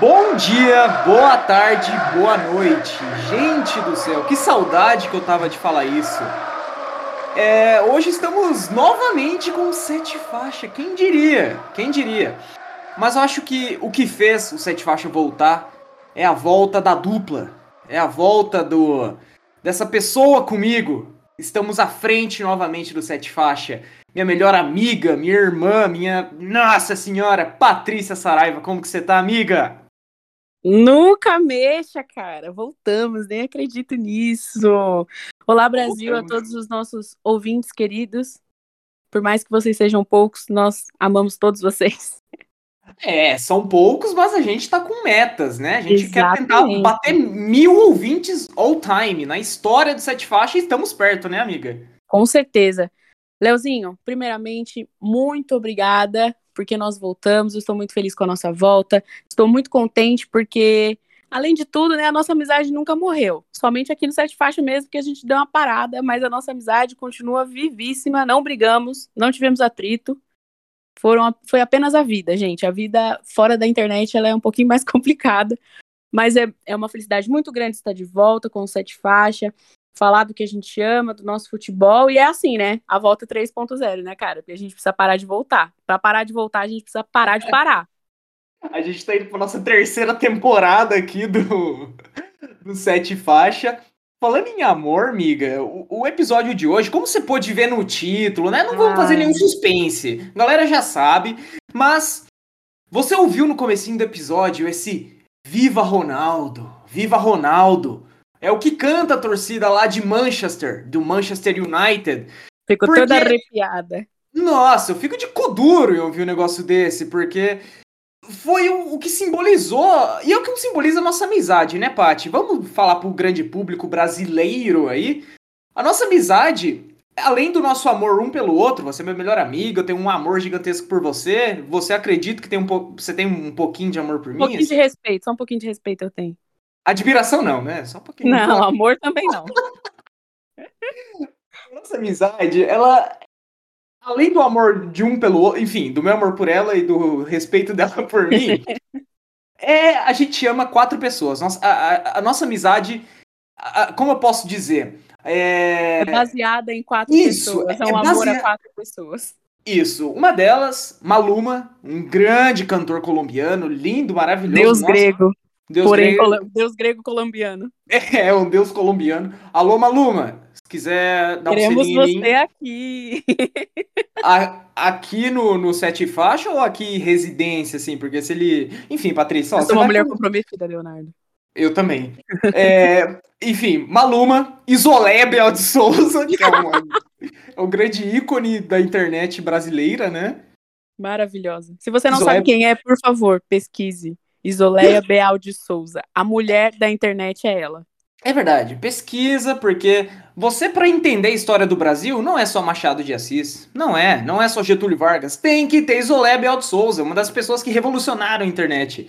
Bom dia, boa tarde, boa noite. Gente do céu, que saudade que eu tava de falar isso. É, hoje estamos novamente com sete faixas. Quem diria? Quem diria? Mas eu acho que o que fez o sete faixa voltar é a volta da dupla. É a volta do dessa pessoa comigo. Estamos à frente novamente do sete faixa. Minha melhor amiga, minha irmã, minha nossa senhora, Patrícia Saraiva. Como que você tá, amiga? Nunca mexa, cara. Voltamos, nem acredito nisso. Olá, Brasil, Voltamos. a todos os nossos ouvintes queridos. Por mais que vocês sejam poucos, nós amamos todos vocês. É, são poucos, mas a gente tá com metas, né? A gente Exatamente. quer tentar bater mil ouvintes all time. Na história do Sete Faixas, estamos perto, né, amiga? Com certeza. Leozinho, primeiramente, muito obrigada porque nós voltamos. Eu estou muito feliz com a nossa volta. Estou muito contente porque, além de tudo, né, a nossa amizade nunca morreu. Somente aqui no Sete Faixa mesmo que a gente deu uma parada, mas a nossa amizade continua vivíssima. Não brigamos, não tivemos atrito. Foram, foi apenas a vida, gente. A vida fora da internet ela é um pouquinho mais complicada. Mas é, é uma felicidade muito grande estar de volta com o Sete Faixa falar do que a gente ama, do nosso futebol, e é assim, né? A volta 3.0, né, cara? Porque a gente precisa parar de voltar. Para parar de voltar, a gente precisa parar de parar. A gente tá indo pra nossa terceira temporada aqui do, do Sete Faixa. Falando em amor, amiga, o, o, episódio de hoje, como você pôde ver no título, né? Não vamos fazer nenhum suspense. A galera já sabe, mas você ouviu no comecinho do episódio esse Viva Ronaldo, Viva Ronaldo. É o que canta a torcida lá de Manchester, do Manchester United. Fico porque... toda arrepiada. Nossa, eu fico de cu duro em ouvir um negócio desse, porque foi o, o, que simbolizou, e é o que simboliza a nossa amizade, né, Paty? Vamos falar pro grande público brasileiro aí. A nossa amizade, além do nosso amor um pelo outro, você é meu melhor amigo, eu tenho um amor gigantesco por você, você acredita que tem um você tem um pouquinho de amor por mim? Um pouquinho de respeito, só um pouquinho de respeito eu tenho. Admiração não, né? Só um pouquinho. Não, amor também não. Nossa amizade, ela. Além do amor de um pelo outro, enfim, do meu amor por ela e do respeito dela por mim, é a gente ama quatro pessoas. Nossa, a, a, a nossa amizade, a, como eu posso dizer? É, é baseada em quatro Isso, pessoas. É um é amor a quatro pessoas. Isso. Uma delas, Maluma, um grande cantor colombiano, lindo, maravilhoso. Deus nossa, grego. Deus Porém, grego... Deus grego colombiano. É, um deus colombiano. Alô, Maluma, se quiser dar Queremos um Queremos você aqui. A, aqui no, no Sete Faixa ou aqui residência, assim? Porque se ele... Enfim, Patrícia... Eu sou uma mulher com... comprometida, Leonardo. Eu também. É, enfim, Maluma, Isolé Bel de Souza, que é, uma, é o grande ícone da internet brasileira, né? Maravilhosa. Se você não Isolé... sabe quem é, por favor, pesquise. Isoleia Beal de Souza. A mulher da internet é ela. É verdade. Pesquisa, porque você, para entender a história do Brasil, não é só Machado de Assis. Não é. Não é só Getúlio Vargas. Tem que ter Isoleia Beal de Souza, uma das pessoas que revolucionaram a internet.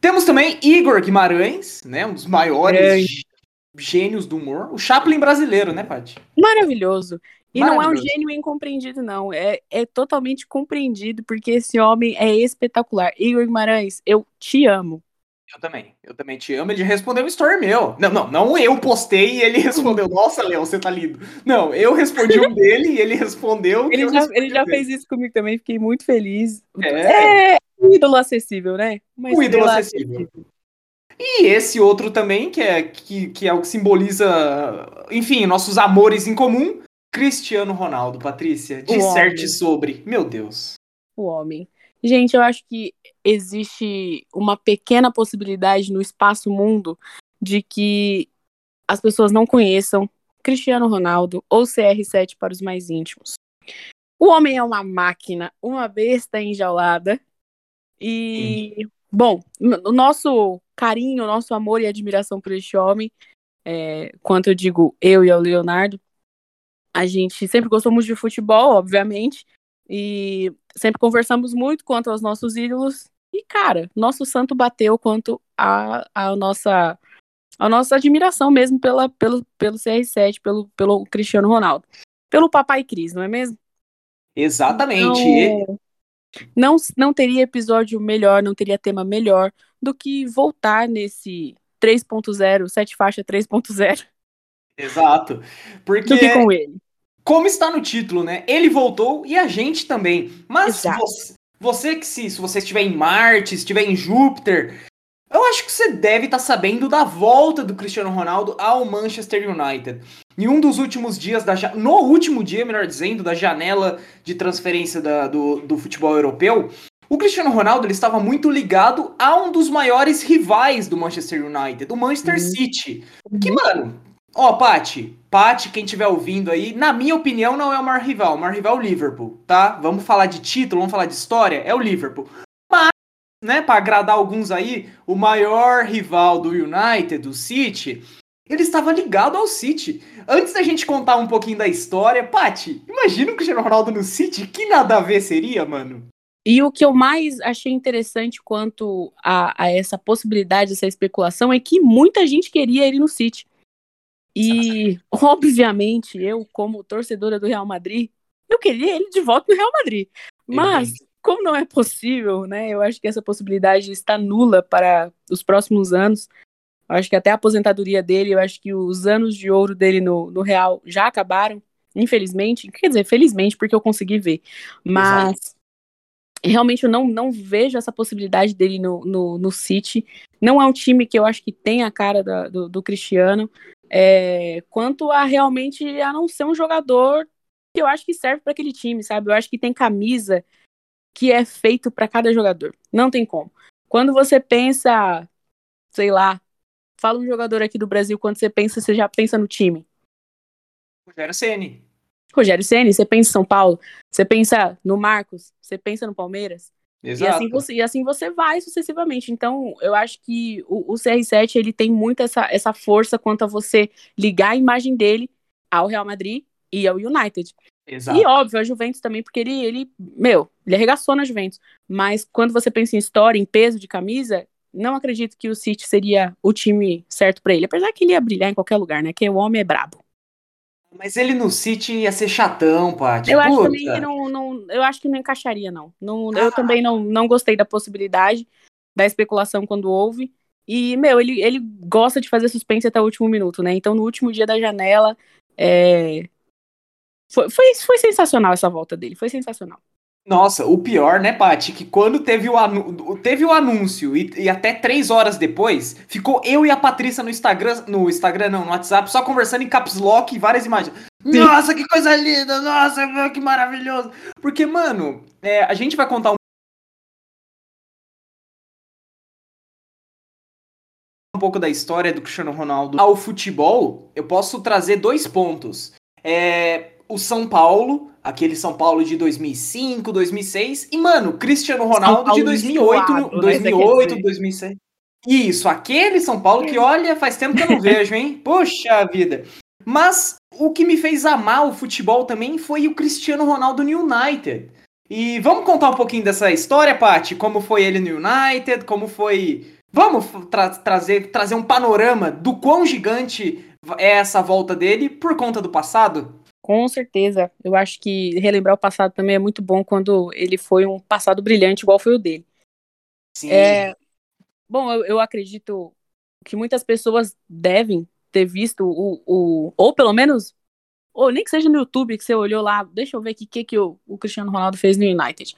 Temos também Igor Guimarães, né? Um dos maiores é. gênios do humor. O Chaplin brasileiro, né, Paty? Maravilhoso. E não é um gênio incompreendido, não. É, é totalmente compreendido, porque esse homem é espetacular. Igor Guimarães, eu te amo. Eu também. Eu também te amo. Ele respondeu um story meu. Não, não, não eu postei e ele respondeu. Nossa, Léo, você tá lindo. Não, eu respondi um dele e ele respondeu. Ele já, ele já fez isso comigo também, fiquei muito feliz. É, é um ídolo acessível, né? Uma um ídolo acessível. acessível. E esse outro também, que é, que, que é o que simboliza, enfim, nossos amores em comum, Cristiano Ronaldo, Patrícia, disserte sobre. Meu Deus. O homem. Gente, eu acho que existe uma pequena possibilidade no espaço mundo de que as pessoas não conheçam Cristiano Ronaldo ou CR7 para os mais íntimos. O homem é uma máquina, uma besta enjaulada. E, hum. bom, o nosso carinho, o nosso amor e admiração por este homem, é, quanto eu digo eu e o Leonardo, a gente sempre gostou muito de futebol, obviamente, e sempre conversamos muito quanto aos nossos ídolos. E, cara, nosso santo bateu quanto a, a nossa a nossa admiração mesmo pela, pelo, pelo CR7, pelo, pelo Cristiano Ronaldo. Pelo Papai Cris, não é mesmo? Exatamente. Então, Não, não teria episódio melhor, não teria tema melhor do que voltar nesse 3.0, sete faixa 3.0. Exato. Porque do que com ele. Como está no título, né? Ele voltou e a gente também. Mas você, você, que se, se você estiver em Marte, estiver em Júpiter, eu acho que você deve estar tá sabendo da volta do Cristiano Ronaldo ao Manchester United. Em um dos últimos dias, da, no último dia, melhor dizendo, da janela de transferência da, do, do futebol europeu, o Cristiano Ronaldo ele estava muito ligado a um dos maiores rivais do Manchester United, o Manchester uhum. City. Que, mano, ó, Pati, Pati, quem estiver ouvindo aí, na minha opinião, não é o maior rival. O maior rival é o Liverpool, tá? Vamos falar de título, vamos falar de história, é o Liverpool. Mas, né, para agradar alguns aí, o maior rival do United, do City, ele estava ligado ao City. Antes da gente contar um pouquinho da história, Pati, imagina o Cristiano Ronaldo no City, que nada a ver seria, mano. E o que eu mais achei interessante quanto a, a, essa possibilidade, essa especulação, é que muita gente queria ele no City. E, obviamente, eu, como torcedora do Real Madrid, eu queria ele de volta no Real Madrid. Mas, como não é possível, né? Eu acho que essa possibilidade está nula para os próximos anos. Eu acho que até a aposentadoria dele, eu acho que os anos de ouro dele no, no Real já acabaram, infelizmente. Quer dizer, felizmente, porque eu consegui ver. Mas. Exato realmente eu não, não vejo essa possibilidade dele no, no, no City. Não é um time que eu acho que tem a cara da, do, do, Cristiano. É, quanto a realmente a não ser um jogador que eu acho que serve para aquele time, sabe? Eu acho que tem camisa que é feito para cada jogador. Não tem como. Quando você pensa, sei lá, fala um jogador aqui do Brasil, quando você pensa, você já pensa no time. Rogério Ceni. Rogério Ceni, você pensa em São Paulo, você pensa no Marcos, você pensa no Palmeiras. Exato. E assim você, e assim você vai sucessivamente. Então, eu acho que o, o CR7 ele tem muito essa, essa força quanto a você ligar a imagem dele ao Real Madrid e ao United. Exato. E óbvio, a Juventus também, porque ele, ele, meu, ele arregaçou na Juventus. Mas quando você pensa em história, em peso de camisa, não acredito que o City seria o time certo para ele. Apesar que ele ia brilhar em qualquer lugar, né? Que o homem é brabo. Mas ele no City ia ser chatão, Paty. Eu acho também que não, não, eu acho que não encaixaria, não. não ah. Eu também não, não gostei da possibilidade da especulação quando houve. E, meu, ele, ele gosta de fazer suspense até o último minuto, né? Então, no último dia da janela, é... foi, foi, foi sensacional essa volta dele. Foi sensacional. Nossa, o pior, né, Paty, que quando teve o, anu teve o anúncio e, e, até três horas depois, ficou eu e a Patrícia no Instagram, no Instagram não, no WhatsApp, só conversando em caps lock e várias imagens. Sim. Nossa, que coisa linda! Nossa, que maravilhoso! Porque, mano, é, a gente vai contar um um pouco da história do Cristiano Ronaldo ao futebol, eu posso trazer dois pontos. É, o São Paulo, aquele São Paulo de 2005, 2006, e, mano, Cristiano Ronaldo de 2008, no, 2008, né? 2006. Isso, aquele São Paulo que, olha, faz tempo que eu não vejo, hein? Poxa vida. Mas o que me fez amar o futebol também foi o Cristiano Ronaldo no United. E vamos contar um pouquinho dessa história, Paty? Como foi ele no United, como foi... Vamos tra trazer, trazer um panorama do quão gigante é essa volta dele por conta do passado? Com certeza. Eu acho que relembrar o passado também é muito bom quando ele foi um passado brilhante, igual foi o dele. Sim. É, bom, eu, eu acredito que muitas pessoas devem ter visto o, o. Ou pelo menos. Ou nem que seja no YouTube que você olhou lá, deixa eu ver o que, que, o, o Cristiano Ronaldo fez no United.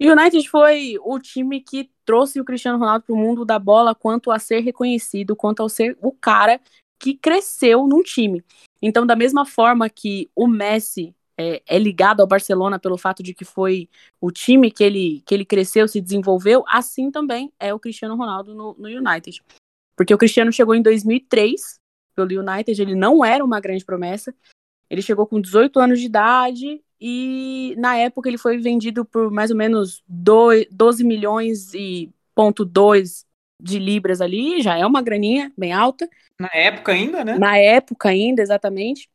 O United foi o time que trouxe o Cristiano Ronaldo para o mundo da bola quanto a ser reconhecido, quanto ao ser o cara que cresceu num time. Então, da mesma forma que o Messi é, é, ligado ao Barcelona pelo fato de que foi o time que ele, que ele cresceu, se desenvolveu, assim também é o Cristiano Ronaldo no, no United. Porque o Cristiano chegou em 2003 pelo United, ele não era uma grande promessa. Ele chegou com 18 anos de idade e na época ele foi vendido por mais ou menos 12 milhões e ponto 2 de libras ali, já é uma graninha bem alta. Na época ainda, né? Na época ainda, exatamente.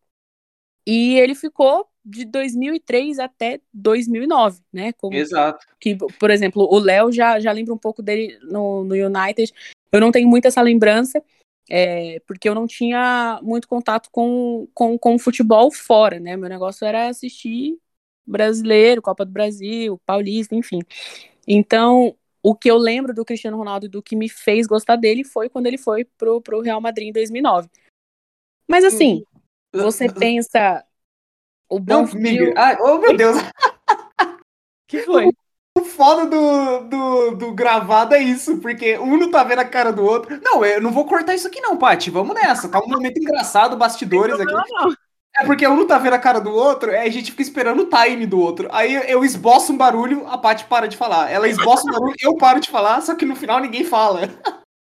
E ele ficou de 2003 até 2009, né? Como, Exato. Que, por exemplo, o Léo já, já lembra um pouco dele no, no United. Eu não tenho muito essa lembrança, é, porque eu não tinha muito contato com, com, com o futebol fora, né? Meu negócio era assistir brasileiro, Copa do Brasil, Paulista, enfim. Então, o que eu lembro do Cristiano Ronaldo e do que me fez gostar dele foi quando ele foi pro, pro Real Madrid em 2009. Mas assim, hum. você pensa o Não. Ah, oh meu Deus! que foi? O foda do, do, do, gravado é isso, porque um não tá vendo a cara do outro. Não, eu não vou cortar isso aqui não, Paty. Vamos nessa. Tá um momento engraçado, bastidores aqui. Não, não. É porque um não tá vendo a cara do outro, aí a gente fica esperando o time do outro. Aí eu esboço um barulho, a Paty para de falar. Ela esboça um barulho, eu paro de falar, só que no final ninguém fala.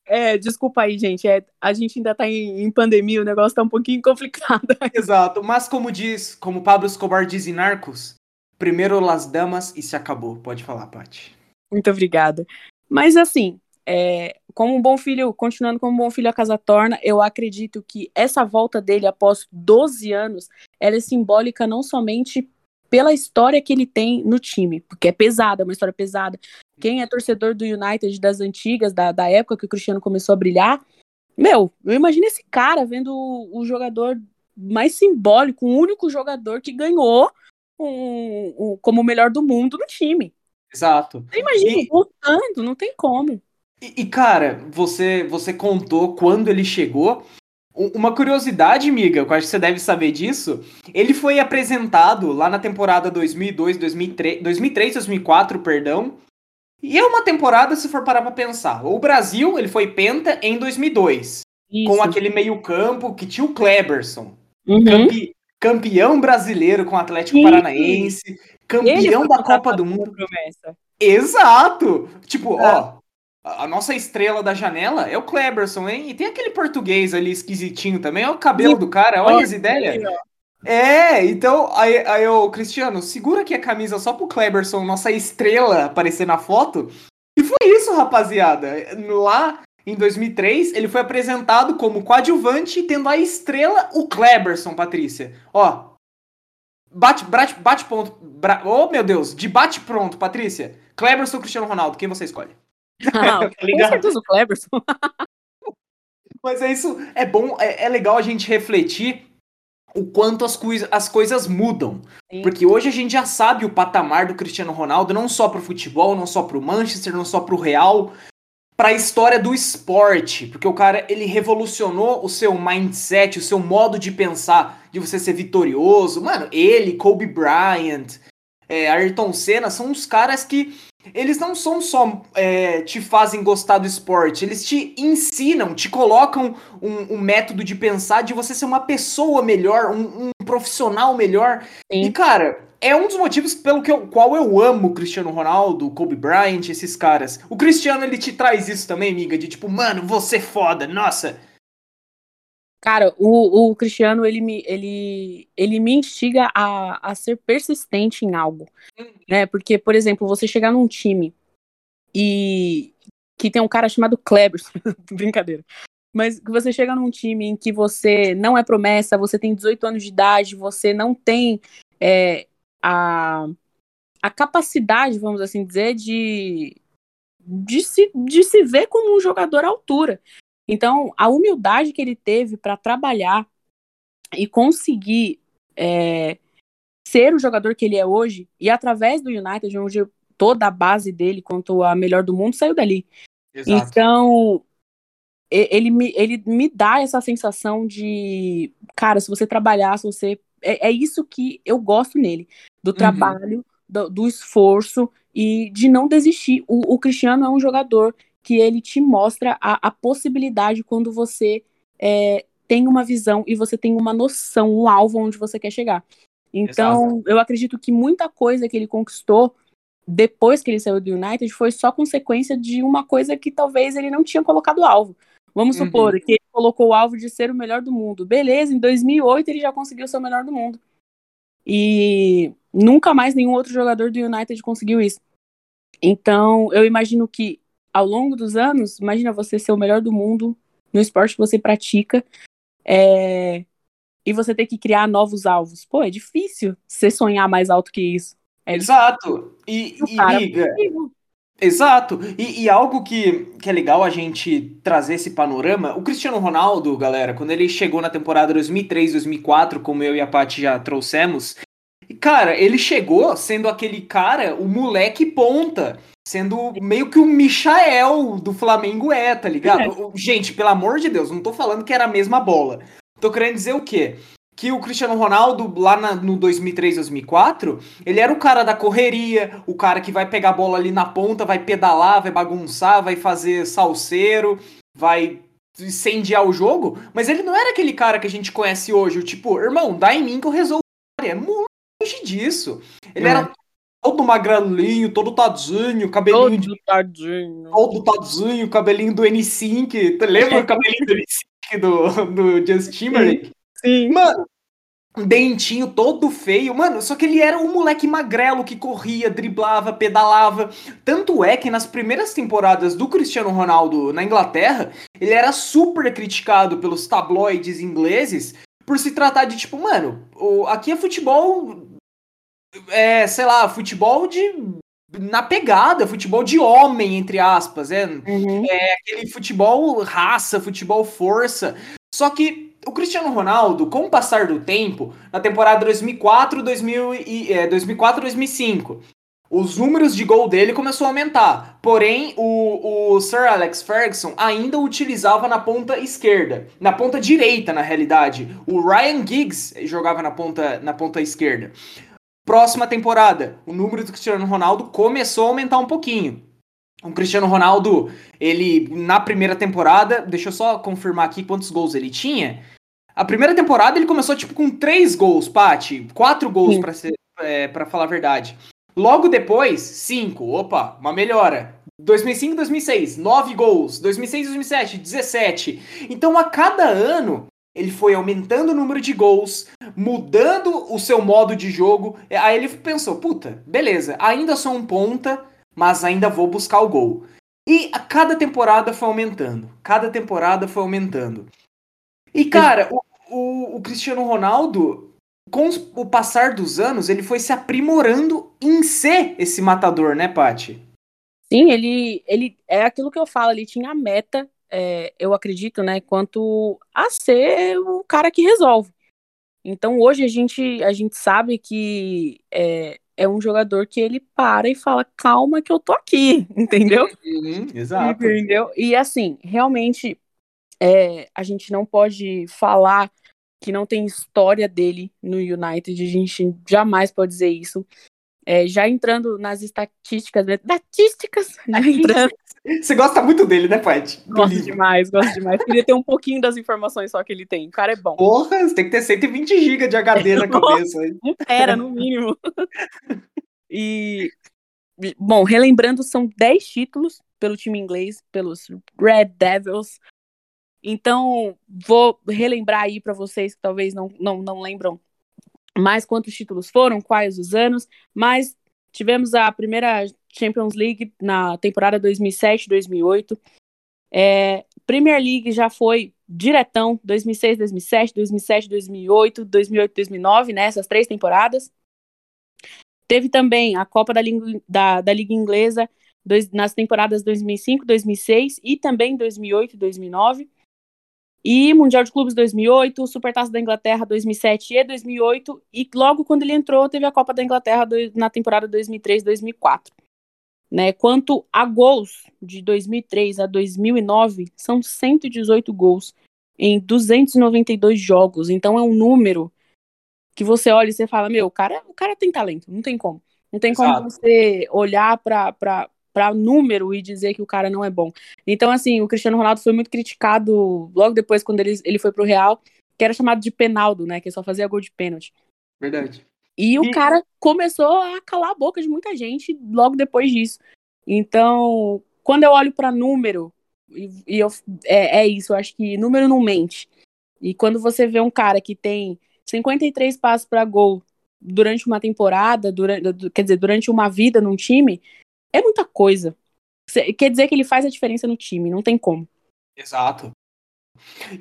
É, desculpa aí, gente. É, a gente ainda tá em, em, pandemia, o negócio tá um pouquinho complicado. Exato, mas como diz, como Pablo Escobar diz em Narcos, primeiro las damas e se acabou. Pode falar, Paty. Muito obrigada. Mas assim, é, como um bom filho, continuando como um bom filho a casa torna, eu acredito que essa volta dele após 12 anos, ela é simbólica não somente pela história que ele tem no time, porque é pesada, é uma história pesada. Quem é torcedor do United das antigas, da, da época que o Cristiano começou a brilhar, meu, eu imagino esse cara vendo o, o jogador mais simbólico, o único jogador que ganhou um, um, como o melhor do mundo no time. Exato. Imagina, voltando, não tem como. E, e, cara, você, você contou quando ele chegou. Uma curiosidade, miga, eu acho que você deve saber disso. Ele foi apresentado lá na temporada 2002, 2003, 2003 2004, perdão. E é uma temporada, se for parar pra pensar. O Brasil, ele foi penta em 2002. Isso. Com aquele meio-campo que tinha o Kleberson. Uhum. Campe, campeão brasileiro com o Atlético Isso. Paranaense. Campeão da Copa do Mundo. Promessa. Exato! Tipo, ah. ó, a nossa estrela da janela é o Kleberson, hein? E tem aquele português ali esquisitinho também, olha o cabelo do cara, olha as ideias. É, então, aí, aí o Cristiano, segura aqui a camisa só pro Kleberson, nossa estrela, aparecer na foto. E foi isso, rapaziada. Lá em 2003, ele foi apresentado como coadjuvante, tendo a estrela o Kleberson, Patrícia. Ó, bate, bate, bate ponto. Bra... Oh, meu Deus, de bate pronto, Patrícia. Kleberson ou Cristiano Ronaldo, quem você escolhe? Ah, tá com certeza o Cleberson. Mas é isso, é bom, é, é, legal a gente refletir o quanto as, as coisas mudam. Sim. Porque hoje a gente já sabe o patamar do Cristiano Ronaldo, não só pro futebol, não só pro Manchester, não só pro Real, para a história do esporte, porque o cara ele revolucionou o seu mindset, o seu modo de pensar, de você ser vitorioso. Mano, ele, Kobe Bryant, é, Ayrton Senna são uns caras que eles não são só é, te fazem gostar do esporte, eles te ensinam, te colocam um, um, método de pensar de você ser uma pessoa melhor, um, um profissional melhor. Sim. E, cara, é um dos motivos pelo que eu, qual eu amo Cristiano Ronaldo, Kobe Bryant, esses caras. O Cristiano, ele te traz isso também, amiga, de tipo, mano, você é foda, nossa. Cara, o, o Cristiano, ele me, ele, ele me instiga a, a ser persistente em algo. Uhum. Né? Porque, por exemplo, você chegar num time e que tem um cara chamado Kleber, brincadeira. Mas que você chega num time em que você não é promessa, você tem 18 anos de idade, você não tem é, a, a capacidade, vamos assim dizer, de, de, se, de se ver como um jogador à altura. Então, a humildade que ele teve para trabalhar e conseguir é, ser o jogador que ele é hoje, e através do United, onde toda a base dele, quanto a melhor do mundo, saiu dali. Exato. Então, ele me, ele me dá essa sensação de, cara, se você trabalhar, se você. É, é isso que eu gosto nele, do uhum. trabalho, do, do, esforço e de não desistir. O, o Cristiano é um jogador que ele te mostra a, a possibilidade quando você é, tem uma visão e você tem uma noção, um alvo onde você quer chegar. Então, Exato. eu acredito que muita coisa que ele conquistou depois que ele saiu do United foi só consequência de uma coisa que talvez ele não tinha colocado alvo. Vamos uhum. supor que ele colocou o alvo de ser o melhor do mundo. Beleza, em 2008 ele já conseguiu ser o melhor do mundo. E nunca mais nenhum outro jogador do United conseguiu isso. Então, eu imagino que ao longo dos anos, imagina você ser o melhor do mundo no esporte que você pratica é... e você ter que criar novos alvos. Pô, é difícil você sonhar mais alto que isso. É Exato. E, e cara, liga. Exato. E, e, algo que, que é legal a gente trazer esse panorama, o Cristiano Ronaldo, galera, quando ele chegou na temporada 2003, 2004, como eu e a Paty já trouxemos, E, cara, ele chegou sendo aquele cara, o moleque ponta. Sendo meio que o Michael do Flamengo é, tá ligado? Gente, pelo amor de Deus, não tô falando que era a mesma bola. Tô querendo dizer o quê? que o Cristiano Ronaldo, lá na, no 2003, 2004, ele era o cara da correria, o cara que vai pegar a bola ali na ponta, vai pedalar, vai bagunçar, vai fazer salseiro, vai incendiar o jogo, mas ele não era aquele cara que a gente conhece hoje, o tipo, irmão, dá em mim que eu resolvo. É muito longe disso. Ele é. era todo magrelinho, todo tadinho, cabelinho todo de... tadinho. Todo tadinho, cabelinho do N5. Tu lembra o cabelinho do N5 do, do Justin Timberlake? Sim. Mano, dentinho todo feio, mano, só que ele era um moleque magrelo que corria, driblava, pedalava. Tanto é que nas primeiras temporadas do Cristiano Ronaldo na Inglaterra, ele era super criticado pelos tabloides ingleses por se tratar de tipo, mano, aqui é futebol é, sei lá, futebol de na pegada, futebol de homem, entre aspas, é, uhum. é aquele futebol raça, futebol força. Só que o Cristiano Ronaldo, com o passar do tempo, na temporada 2004, 2000 e, é, 2004 2005, os números de gol dele começou a aumentar. Porém, o, o Sir Alex Ferguson ainda o utilizava na ponta esquerda. Na ponta direita, na realidade. O Ryan Giggs jogava na ponta, na ponta esquerda. Próxima temporada, o número do Cristiano Ronaldo começou a aumentar um pouquinho. O Cristiano Ronaldo, ele na primeira temporada, deixa eu só confirmar aqui quantos gols ele tinha. A primeira temporada ele começou tipo com três gols, Pati, quatro gols para ser é, para falar a verdade. Logo depois, cinco, opa, uma melhora. 2005, 2006, 9 gols. 2006, 2007, 17. Então a cada ano ele foi aumentando o número de gols, mudando o seu modo de jogo. Aí ele pensou: puta, beleza, ainda sou um ponta, mas ainda vou buscar o gol. E a cada temporada foi aumentando. Cada temporada foi aumentando. E, cara, o, o, o Cristiano Ronaldo, com o passar dos anos, ele foi se aprimorando em ser esse matador, né, Paty? Sim, ele, ele é aquilo que eu falo, ele tinha a meta, é, eu acredito, né, quanto a ser o cara que resolve. Então hoje a gente, a gente sabe que é, é um jogador que ele para e fala, calma que eu tô aqui, entendeu? Uhum, exato. Entendeu? E assim, realmente é, a gente não pode falar que não tem história dele no United, a gente jamais pode dizer isso. É, já entrando nas estatísticas, né? estatísticas, já entrando... Você gosta muito dele, né, Paty? Gosto livro. demais, gosto demais. Queria ter um pouquinho das informações só que ele tem. O cara é bom. Porra, você tem que ter 120 GB de HD na cabeça. Era, no mínimo. E, bom, relembrando, são 10 títulos pelo time inglês, pelos Red Devils, então, vou relembrar aí para vocês que talvez não, não, não lembram mais quantos títulos foram, quais os anos, mas tivemos a primeira Champions League na temporada 2007-2008. É, Premier League já foi diretão 2006, 2007, 2007, 2008, 2008, 2009, né, três temporadas. Teve também a Copa da, da, da Liga Inglesa dois, nas temporadas 2005, 2006 e também 2008 e 2009. E Mundial de Clubes 2008, Supertaça da Inglaterra 2007 e 2008, e logo quando ele entrou, teve a Copa da Inglaterra do, na temporada 2003-2004. Né? Quanto a gols, de 2003 a 2009, são 118 gols em 292 jogos. Então é um número que você olha e você fala, meu, o cara, o cara tem talento, não tem como. Não tem como Exato. você olhar para para número e dizer que o cara não é bom. Então, assim, o Cristiano Ronaldo foi muito criticado logo depois, quando ele, ele foi pro Real, que era chamado de penaldo, né? Que só fazia gol de pênalti. Verdade. E, e o cara começou a calar a boca de muita gente logo depois disso. Então, quando eu olho para número, e, e eu, é, é isso, eu acho que número não mente. E quando você vê um cara que tem 53 passos para gol durante uma temporada, durante, quer dizer, durante uma vida num time, é muita coisa. Quer dizer que ele faz a diferença no time, não tem como. Exato.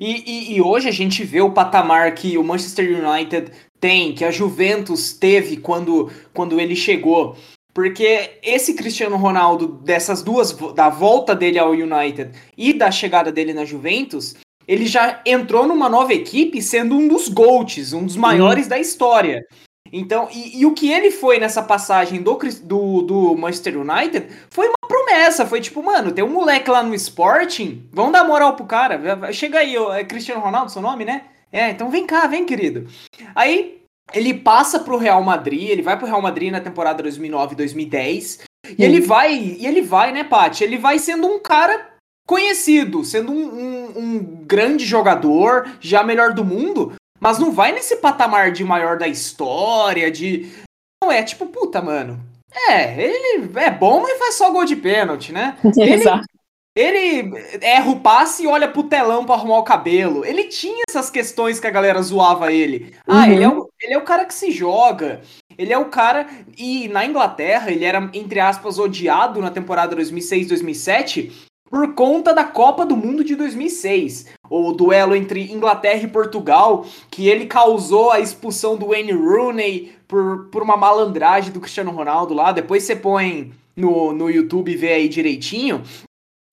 E, e, e, hoje a gente vê o patamar que o Manchester United tem, que a Juventus teve quando, quando ele chegou. Porque esse Cristiano Ronaldo, dessas duas, da volta dele ao United e da chegada dele na Juventus, ele já entrou numa nova equipe sendo um dos GOATs, um dos maiores da história. Então, e, e, o que ele foi nessa passagem do, do, do Manchester United foi uma promessa. Foi tipo, mano, tem um moleque lá no Sporting, vamos dar moral pro cara. Chega aí, é Cristiano Ronaldo, seu nome, né? É, então vem cá, vem, querido. Aí ele passa pro Real Madrid, ele vai pro Real Madrid na temporada 2009-2010. E ele vai, e ele vai, né, Paty? Ele vai sendo um cara conhecido, sendo um, um, um grande jogador, já melhor do mundo, mas não vai nesse patamar de maior da história, de. Não, é tipo, puta, mano. É, ele é bom, mas faz só gol de pênalti, né? Ele, Exato. ele erra o passe e olha pro telão pra arrumar o cabelo. Ele tinha essas questões que a galera zoava ele. Ah, Uhum. ele, é o, ele é o cara que se joga. Ele é o cara. E na Inglaterra, ele era, entre aspas, odiado na temporada 2006-2007 por conta da Copa do Mundo de 2006. O duelo entre Inglaterra e Portugal, que ele causou a expulsão do Wayne Rooney por, por uma malandragem do Cristiano Ronaldo lá. Depois você põe no, no YouTube e vê aí direitinho.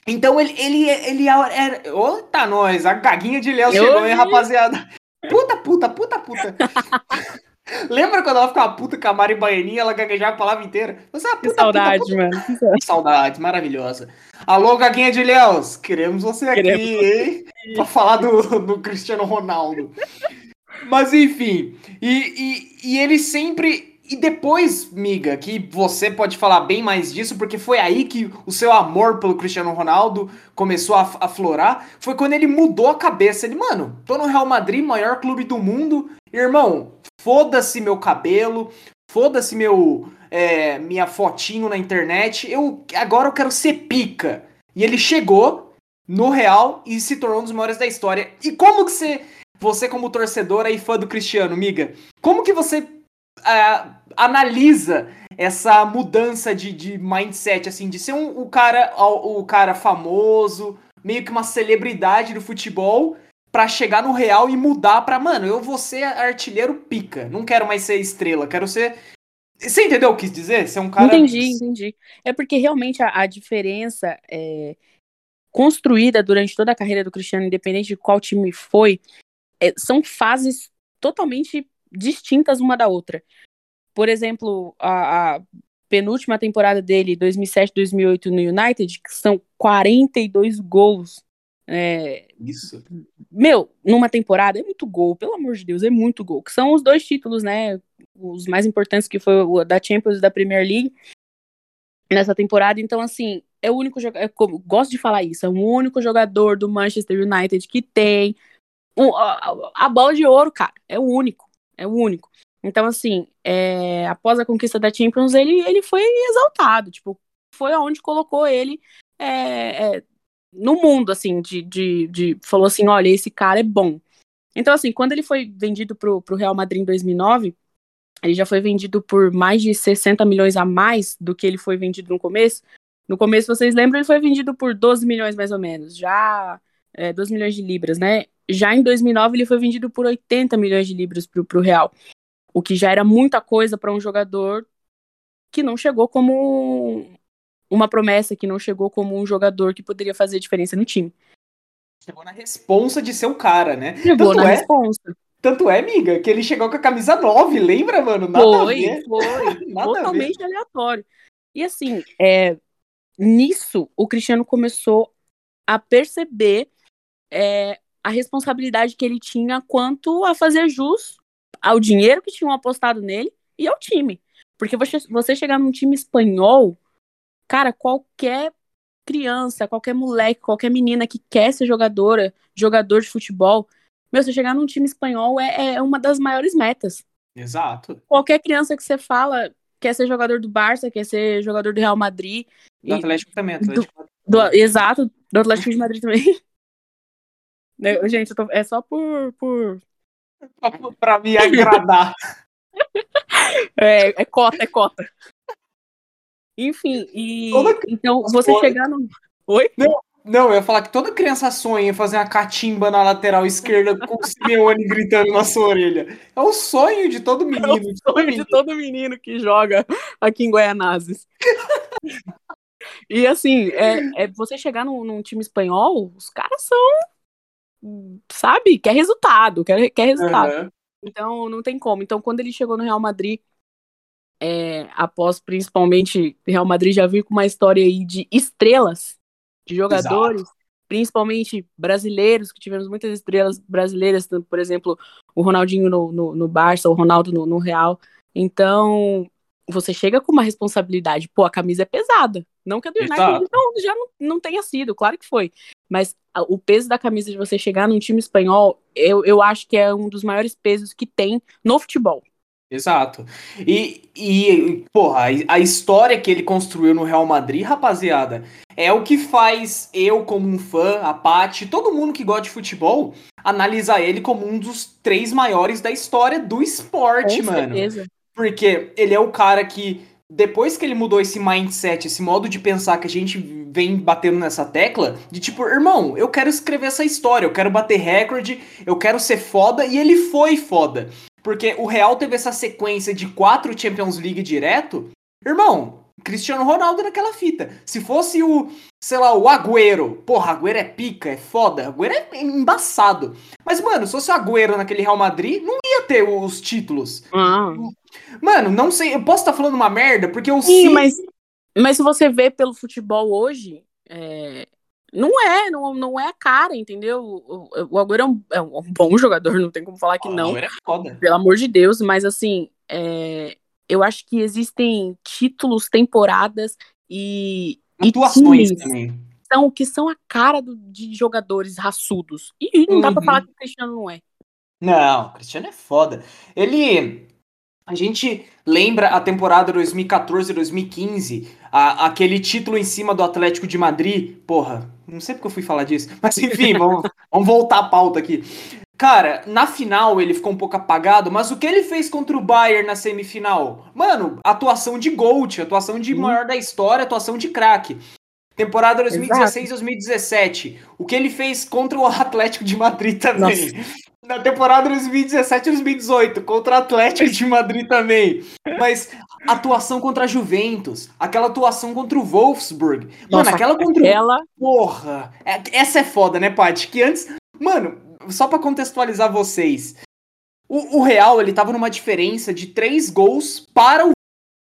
Então ele, ele, ele era. Ô, tá nós, a gaguinha de Léo chegou, hein, rapaziada? Puta, puta, puta, puta. Lembra quando ela ficava puta com a Mari Baianinha, ela gaguejava a palavra inteira? Você é uma Que puta, saudade, puta, mano. Que puta. Saudade, maravilhosa. Alô, gaguinha de Léus, queremos você aqui, Queremos hein? Pra falar do, do Cristiano Ronaldo. Mas enfim, e, e, e ele sempre. E depois, miga, que você pode falar bem mais disso, porque foi aí que o seu amor pelo Cristiano Ronaldo começou a a aflorar. Foi quando ele mudou a cabeça. Ele, mano, tô no Real Madrid, maior clube do mundo. Irmão, foda-se meu cabelo, foda-se meu é, minha fotinho na internet. Eu agora eu quero ser pica. E ele chegou no Real e se tornou um dos maiores da história. E como que você, você como torcedora e fã do Cristiano, miga, como que você ah, analisa essa mudança de, de mindset, assim, de ser um, o, cara, o, o cara famoso, meio que uma celebridade do futebol, pra chegar no Real e mudar pra, mano, eu vou ser artilheiro pica, não quero mais ser estrela, quero ser... Você entendeu o que quis dizer? Ser um cara... Entendi, entendi. É porque realmente a, a diferença é, construída durante toda a carreira do Cristiano, independente de qual time foi, é, são fases totalmente distintas uma da outra. Por exemplo, a, a penúltima temporada dele, 2007-2008 no United, que são 42 gols. É, Isso. meu, numa temporada é muito gol, pelo amor de Deus, é muito gol. Que são os dois títulos, né? Os mais importantes que foi o da Champions e da Premier League nessa temporada. Então, assim, é o único jogador. Gosto de falar isso, é o único jogador do Manchester United que tem o- a, a bola de ouro, cara. É o único. É o único. Então, assim, é, após a conquista da Champions, ele, ele foi exaltado. Tipo, foi aonde colocou ele é, é, no mundo, assim, de, de, de. Falou assim: olha, esse cara é bom. Então, assim, quando ele foi vendido pro, pro Real Madrid em 2009, ele já foi vendido por mais de 60 milhões a mais do que ele foi vendido no começo. No começo, vocês lembram, ele foi vendido por 12 milhões mais ou menos, já é, 12 milhões de libras, né? Já em 2009, ele foi vendido por 80 milhões de libras pro, pro Real, o que já era muita coisa para um jogador que não chegou como uma promessa, que não chegou como um jogador que poderia fazer diferença no time. Chegou na responsa de ser o cara, né? Chegou Tanto na é, responsa. tanto é, amiga, que ele chegou com a camisa 9, lembra, mano? Nada Foi, foi. Nada totalmente aleatório. E assim, é, nisso, o Cristiano começou a perceber é, a responsabilidade que ele tinha quanto a fazer jus ao dinheiro que tinham apostado nele e ao time. Porque você, você chegar num time espanhol, cara, qualquer criança, qualquer moleque, qualquer menina que quer ser jogadora, jogador de futebol, meu, você chegar num time espanhol é, é uma das maiores metas Exato. qualquer criança que você fala quer ser jogador do Barça, quer ser jogador do Real Madrid. Do e- Atlético também, Atlético. do- exato, do Atlético de Madrid também. Né, Gente, tô- é só por. por Só pra me agradar. é, é cota, é cota. Enfim, e. Toda Então, você chegar no. Oi? Não, eu ia falar que toda criança sonha em fazer uma catimba na lateral esquerda com o Simeone gritando na sua orelha. É o sonho de todo menino. de todo sonho de todo menino que joga aqui em Guaianazes. e assim, é, é você chegar num, num time espanhol, os caras são. Sabe? Quer resultado, quer, quer resultado. Aham. Então não tem como. Então quando ele chegou no Real Madrid, é, após principalmente Real Madrid já viu com uma história aí de estrelas, de jogadores, Exato. principalmente brasileiros, que tivemos muitas estrelas brasileiras, por exemplo, o Ronaldinho no, no, no Barça, o Ronaldo no, no Real. Então, você chega com uma responsabilidade. Pô, a camisa é pesada. Não que a do United não, já não, não tenha sido, claro que foi. Mas a, o peso da camisa de você chegar num time espanhol, eu, eu acho que é um dos maiores pesos que tem no futebol. Exato. E, e porra, a, história que ele construiu no Real Madrid, rapaziada, é o que faz eu, como um fã, a Paty, todo mundo que gosta de futebol, analisar ele como um dos três maiores da história do esporte, Com mano. Certeza. Porque ele é o cara que, depois que ele mudou esse mindset, esse modo de pensar que a gente vem batendo nessa tecla, de tipo, irmão, eu quero escrever essa história, eu quero bater recorde, eu quero ser foda, e ele foi foda. Porque o Real teve essa sequência de quatro Champions League direto. Irmão, Cristiano Ronaldo naquela fita. Se fosse o, sei lá, o Agüero. Porra, Agüero é pica, é foda. Agüero é embaçado. Mas, mano, se fosse o Agüero naquele Real Madrid, não ia ter os títulos. Ah. Mano, não sei. Eu posso estar tá falando uma merda, porque eu Sim, mas, mas se você vê pelo futebol hoje, é, não é, não, não é a cara, entendeu? O, o Agüero é um, é um, bom jogador, não tem como falar que o não. É foda. Pelo amor de Deus, mas assim, é, eu acho que existem títulos, temporadas e. Atuações e também. São, que são a cara do, de jogadores raçudos. E não uhum. dá pra falar que o Cristiano não é. Não, o Cristiano é foda. Ele. A gente lembra a temporada 2014-2015, aquele título em cima do Atlético de Madrid. Porra, não sei porque eu fui falar disso, mas enfim, vamos, vamos voltar à pauta aqui. Cara, na final ele ficou um pouco apagado, mas o que ele fez contra o Bayern na semifinal? Mano, atuação de GOAT, atuação de maior da história, atuação de craque. Temporada 2016-2017. O que ele fez contra o Atlético de Madrid também. Nossa na temporada 2017 2018, contra o Atlético de Madrid também. Mas atuação contra a Juventus, aquela atuação contra o Wolfsburg. Nossa, mano, aquela contra aquela... Porra! É, essa é foda, né, Paty? Que antes. Mano, só para contextualizar vocês. O, o, Real, ele tava numa diferença de três gols para o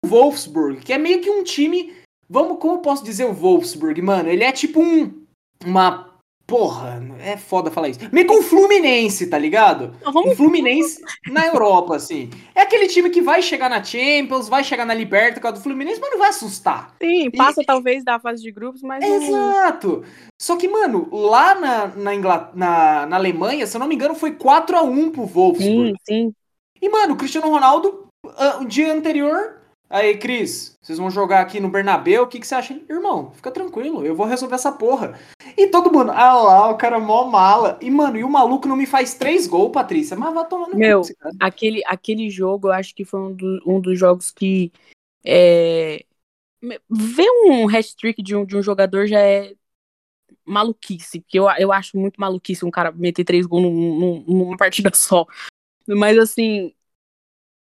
Wolfsburg, que é meio que um time. Vamos, como eu posso dizer o Wolfsburg, mano? Ele é tipo um. Uma Porra, é foda falar isso. Meio com o Fluminense, tá ligado? O Fluminense na Europa, assim. É aquele time que vai chegar na Champions, vai chegar na Liberta com a do Fluminense, mas não vai assustar. Sim, passa e... talvez da fase de grupos, mas. Exato. Só que, mano, lá na, na, Ingl... na, na Alemanha, se eu não me engano, foi 4 a 1 pro Wolfsburg. Sim, sim. E, mano, o Cristiano Ronaldo, uh, o dia anterior, Aí, Cris, vocês vão jogar aqui no Bernabéu, o que, que você acha? Irmão, fica tranquilo, eu vou resolver essa porra. E todo mundo, ah lá, o cara é mó mala. E, mano, e o maluco não me faz três gols, Patrícia, mas vai tomando Meu, aquele, aquele jogo, eu acho que foi um, do, um dos jogos que. É... Ver um hat-trick de um, de um jogador já é maluquice, porque eu, eu acho muito maluquice um cara meter três gols num, num, numa partida só. Mas, assim,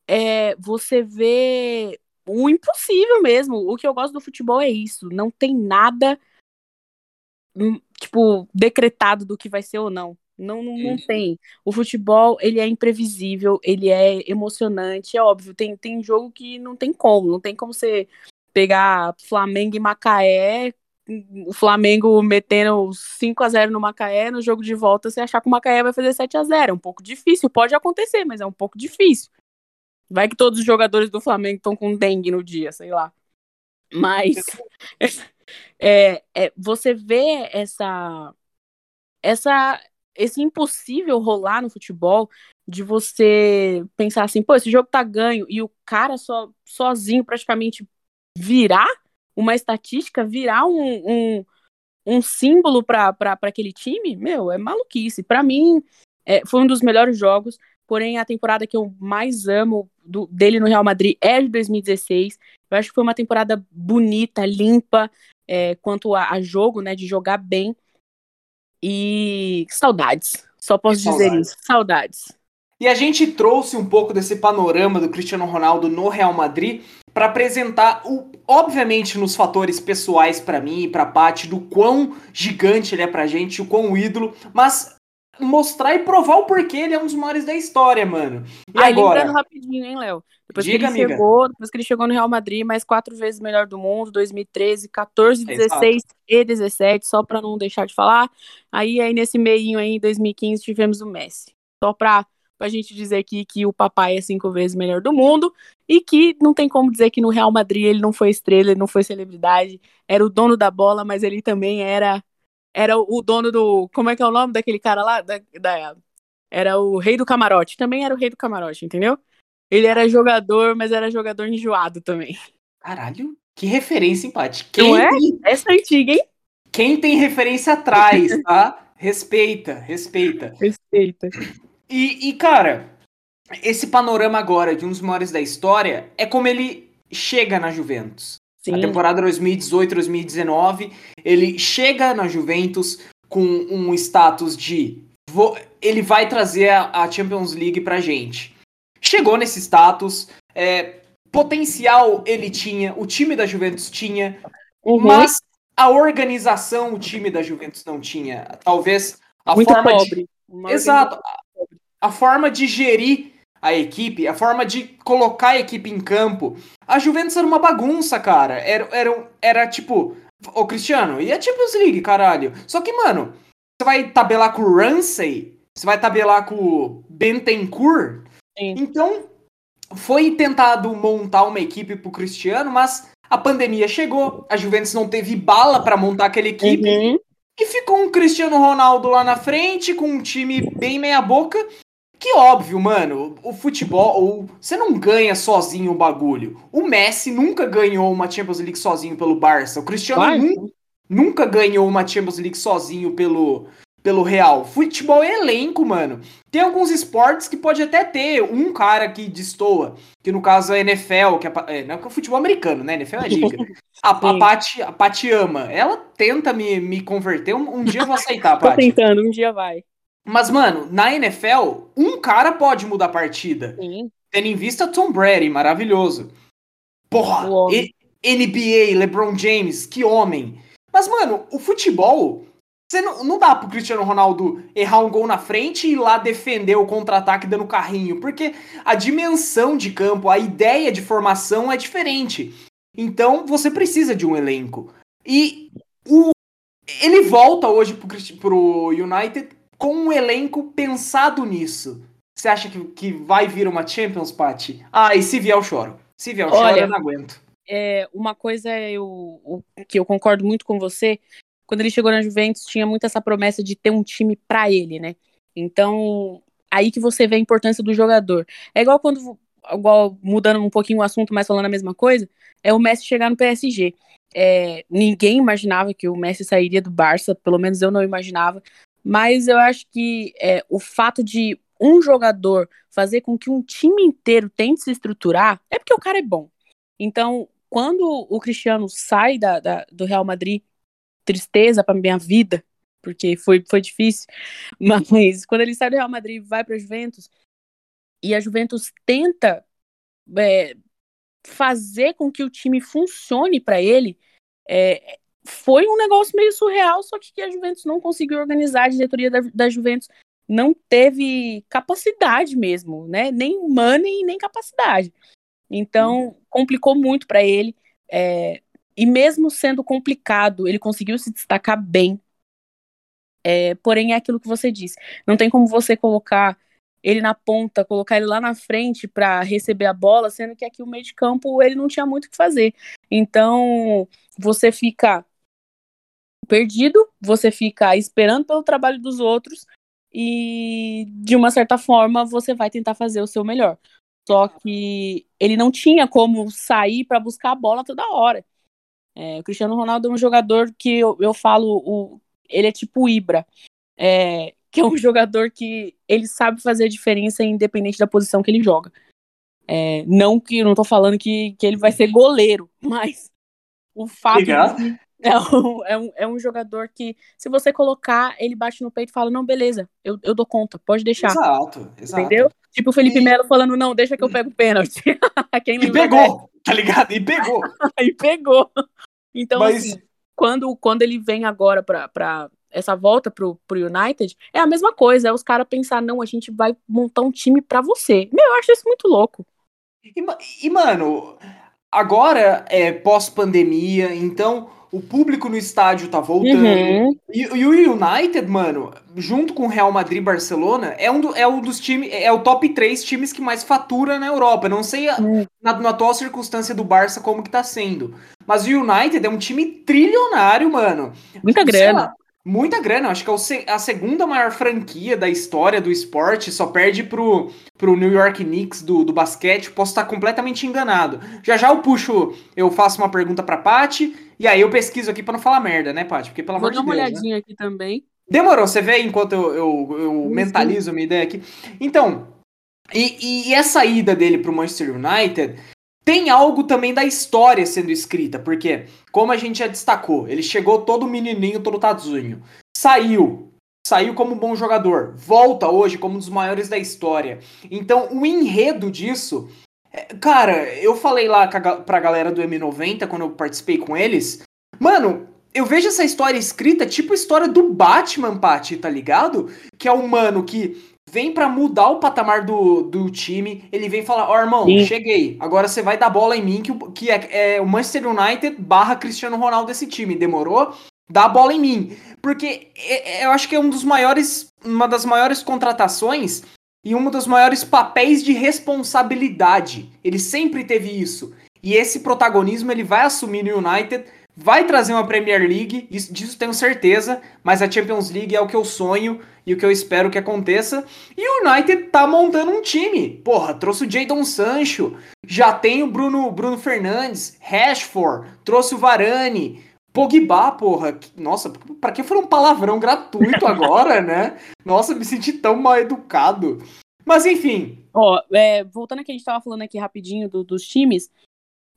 é, você vê o impossível mesmo. O que eu gosto do futebol é isso. Não tem nada, hum, tipo, decretado do que vai ser ou não. Não, não, não tem. O futebol, ele é imprevisível, ele é emocionante, é óbvio. Tem, tem jogo que não tem como. Não tem como você pegar Flamengo e Macaé, o Flamengo metendo 5 a 0 no Macaé, no jogo de volta você achar que o Macaé vai fazer 7 a 0 É um pouco difícil, pode acontecer, mas é um pouco difícil. Vai que todos os jogadores do Flamengo estão com dengue no dia, sei lá. Mas é, é, você vê essa, essa, esse impossível rolar no futebol de você pensar assim, pô, esse jogo tá ganho e o cara só sozinho praticamente virar uma estatística, virar um, um, um símbolo para aquele time, meu, é maluquice. Para mim, é, foi um dos melhores jogos. Porém, a temporada que eu mais amo do, dele no Real Madrid é de 2016. Eu acho que foi uma temporada bonita, limpa, é, quanto a, a, jogo, né? De jogar bem. E saudades. Só posso dizer isso. Saudades. E a gente trouxe um pouco desse panorama do Cristiano Ronaldo no Real Madrid para apresentar, o, obviamente, nos fatores pessoais para mim e para Paty, do quão gigante ele é pra gente, o quão ídolo, mas mostrar e provar o porquê ele é um dos maiores da história, mano. E ah, agora? lembrando rapidinho, hein, Léo? Depois Diga, que ele amiga. chegou, depois que ele chegou no Real Madrid, mais quatro vezes melhor do mundo, 2013, 14, 16 Exato. e 17, só para não deixar de falar. Aí aí nesse meio aí, em 2015, tivemos o Messi. Só para pra gente dizer aqui que o papai é cinco vezes melhor do mundo e que não tem como dizer que no Real Madrid ele não foi estrela, ele não foi celebridade, era o dono da bola, mas ele também era era o dono do. Como é que é o nome daquele cara lá? Da, da, era o rei do camarote. Também era o rei do camarote, entendeu? Ele era jogador, mas era jogador enjoado também. Caralho, que referência empate. Quem Não é? Tem... Essa é antiga, hein? Quem tem referência atrás, tá? respeita, respeita. Respeita. E, e, cara, esse panorama agora de um dos maiores da história é como ele chega na Juventus. Sim. A temporada 2018-2019, ele chega na Juventus com um status de vou, ele vai trazer a, a, Champions League pra gente. Chegou nesse status, é, potencial ele tinha, o time da Juventus tinha, uhum. mas a organização o time da Juventus não tinha. Talvez a Muito forma pobre. de Exato. A, a forma de gerir a equipe, a forma de colocar a equipe em campo. A Juventus era uma bagunça, cara. Era, era, era tipo, ô Cristiano, e a Champions League, caralho? Só que, mano, você vai tabelar com o Ramsey? Você vai tabelar com o Bentencourt? Sim. Então, foi tentado montar uma equipe pro Cristiano, mas a pandemia chegou, a Juventus não teve bala para montar aquela equipe. Uhum. E ficou um Cristiano Ronaldo lá na frente, com um time bem meia-boca, que óbvio, mano, o futebol, você não ganha sozinho o bagulho. O Messi nunca ganhou uma Champions League sozinho pelo Barça. O Cristiano nunca, nunca ganhou uma Champions League sozinho pelo, pelo Real. Futebol é elenco, mano. Tem alguns esportes que pode até ter um cara que destoa, que no caso é a NFL, que é, é, não é, o futebol americano, né? NFL é. A, a, Pati, a Pati ama. Ela tenta me, me converter, um, um dia eu vou aceitar, Pati. Tô tentando, um dia vai. Mas, mano, na NFL, um cara pode mudar a partida. Sim. Tendo em vista Tom Brady, maravilhoso. Porra, NBA, LeBron James, que homem. Mas, mano, o futebol, você não, não dá pro Cristiano Ronaldo errar um gol na frente e ir lá defender o contra-ataque dando carrinho, porque a dimensão de campo, a ideia de formação é diferente. Então, você precisa de um elenco. E o, ele volta hoje pro, pro United com um elenco pensado nisso, você acha que, que vai vir uma Champions, Party? Ah, e se vier eu choro. Se vier eu Olha, choro, eu não aguento. É, uma coisa eu, o, que eu concordo muito com você, quando ele chegou na Juventus, tinha muito essa promessa de ter um time para ele, né? Então, aí que você vê a importância do jogador. É igual quando, igual mudando um pouquinho o assunto, mas falando a mesma coisa, é o Messi chegar no PSG. É, ninguém imaginava que o Messi sairia do Barça, pelo menos eu não imaginava. Mas eu acho que é, o fato de um jogador fazer com que um time inteiro tente se estruturar é porque o cara é bom. Então, quando o Cristiano sai da, da do Real Madrid, tristeza para minha vida, porque foi, foi difícil, mas quando ele sai do Real Madrid e vai para a Juventus, e a Juventus tenta é, fazer com que o time funcione para ele, é, foi um negócio meio surreal, só que a Juventus não conseguiu organizar, a diretoria da, da Juventus não teve capacidade mesmo, né? Nem money, nem capacidade. Então, uhum. complicou muito para ele. É, e mesmo sendo complicado, ele conseguiu se destacar bem. É, porém, é aquilo que você disse. Não tem como você colocar ele na ponta, colocar ele lá na frente para receber a bola, sendo que aqui o meio de campo ele não tinha muito o que fazer. Então, você fica perdido, você fica esperando pelo trabalho dos outros e de uma certa forma você vai tentar fazer o seu melhor. Só que ele não tinha como sair para buscar a bola toda hora. É, o Cristiano Ronaldo é um jogador que eu, eu falo, o, ele é tipo Ibra, é, que é um jogador que ele sabe fazer a diferença independente da posição que ele joga. É, não que eu não tô falando que, que ele vai ser goleiro, mas o fato de, é um, é, um, é um jogador que, se você colocar, ele bate no peito e fala: Não, beleza, eu, eu dou conta, pode deixar. Exato, exato. Entendeu? Tipo o Felipe e... Melo falando: Não, deixa que eu pego o pênalti. Quem e pegou, tá ligado? E pegou. e pegou. Então, Mas... assim, quando, quando ele vem agora pra, pra essa volta pro, pro United, é a mesma coisa. É os caras pensar, não, a gente vai montar um time para você. Meu, eu acho isso muito louco. E, e mano, agora é pós-pandemia, então o público no estádio tá voltando. Uhum. E, e, o United, mano, junto com o Real Madrid e Barcelona, é um, do, é um dos times, é o top 3 times que mais fatura na Europa. não sei uhum. na, na atual circunstância do Barça como que tá sendo. Mas o United é um time trilionário, mano. Muita grana. Muita grana, acho que é a segunda maior franquia da história do esporte, só perde pro, pro New York Knicks do, do basquete, posso estar completamente enganado. Já já eu puxo, eu faço uma pergunta pra Paty, e aí eu pesquiso aqui pra não falar merda, né, Paty? Porque pelo Vou amor de Deus. Vou dar uma olhadinha né? aqui também. Demorou, você vê enquanto eu, eu, eu mentalizo a minha ideia aqui. Então, e, e essa ida dele pro Manchester United tem algo também da história sendo escrita, porque, como a gente já destacou, ele chegou todo menininho, todo tadinho. Saiu. Saiu como bom jogador. Volta hoje como um dos maiores da história. Então, o enredo disso. É, cara, eu falei lá pra galera do M90 quando eu participei com eles. Mano, eu vejo essa história escrita tipo a história do Batman, Paty, tá ligado? Que é um mano que vem para mudar o patamar do, do time. Ele vem falar: Ó, oh, irmão, Sim. cheguei. Agora você vai dar bola em mim, que, que é, é o Manchester United barra Cristiano Ronaldo desse time. Demorou? Dá a bola em mim. Porque é, é, eu acho que é um dos maiores, uma das maiores contratações e um dos maiores papéis de responsabilidade. Ele sempre teve isso. E esse protagonismo ele vai assumir no United Vai trazer uma Premier League, isso, disso tenho certeza, mas a Champions League é o que eu sonho e o que eu espero que aconteça. E o United tá montando um time. Porra, trouxe o Jadon Sancho, já tem o Bruno, Bruno Fernandes, Rashford, trouxe o Varane, Pogba, porra. Nossa, para que foi um palavrão gratuito agora, né? Nossa, me senti tão mal educado. Mas enfim. Ó, é, voltando aqui, a gente tava falando aqui rapidinho do, dos times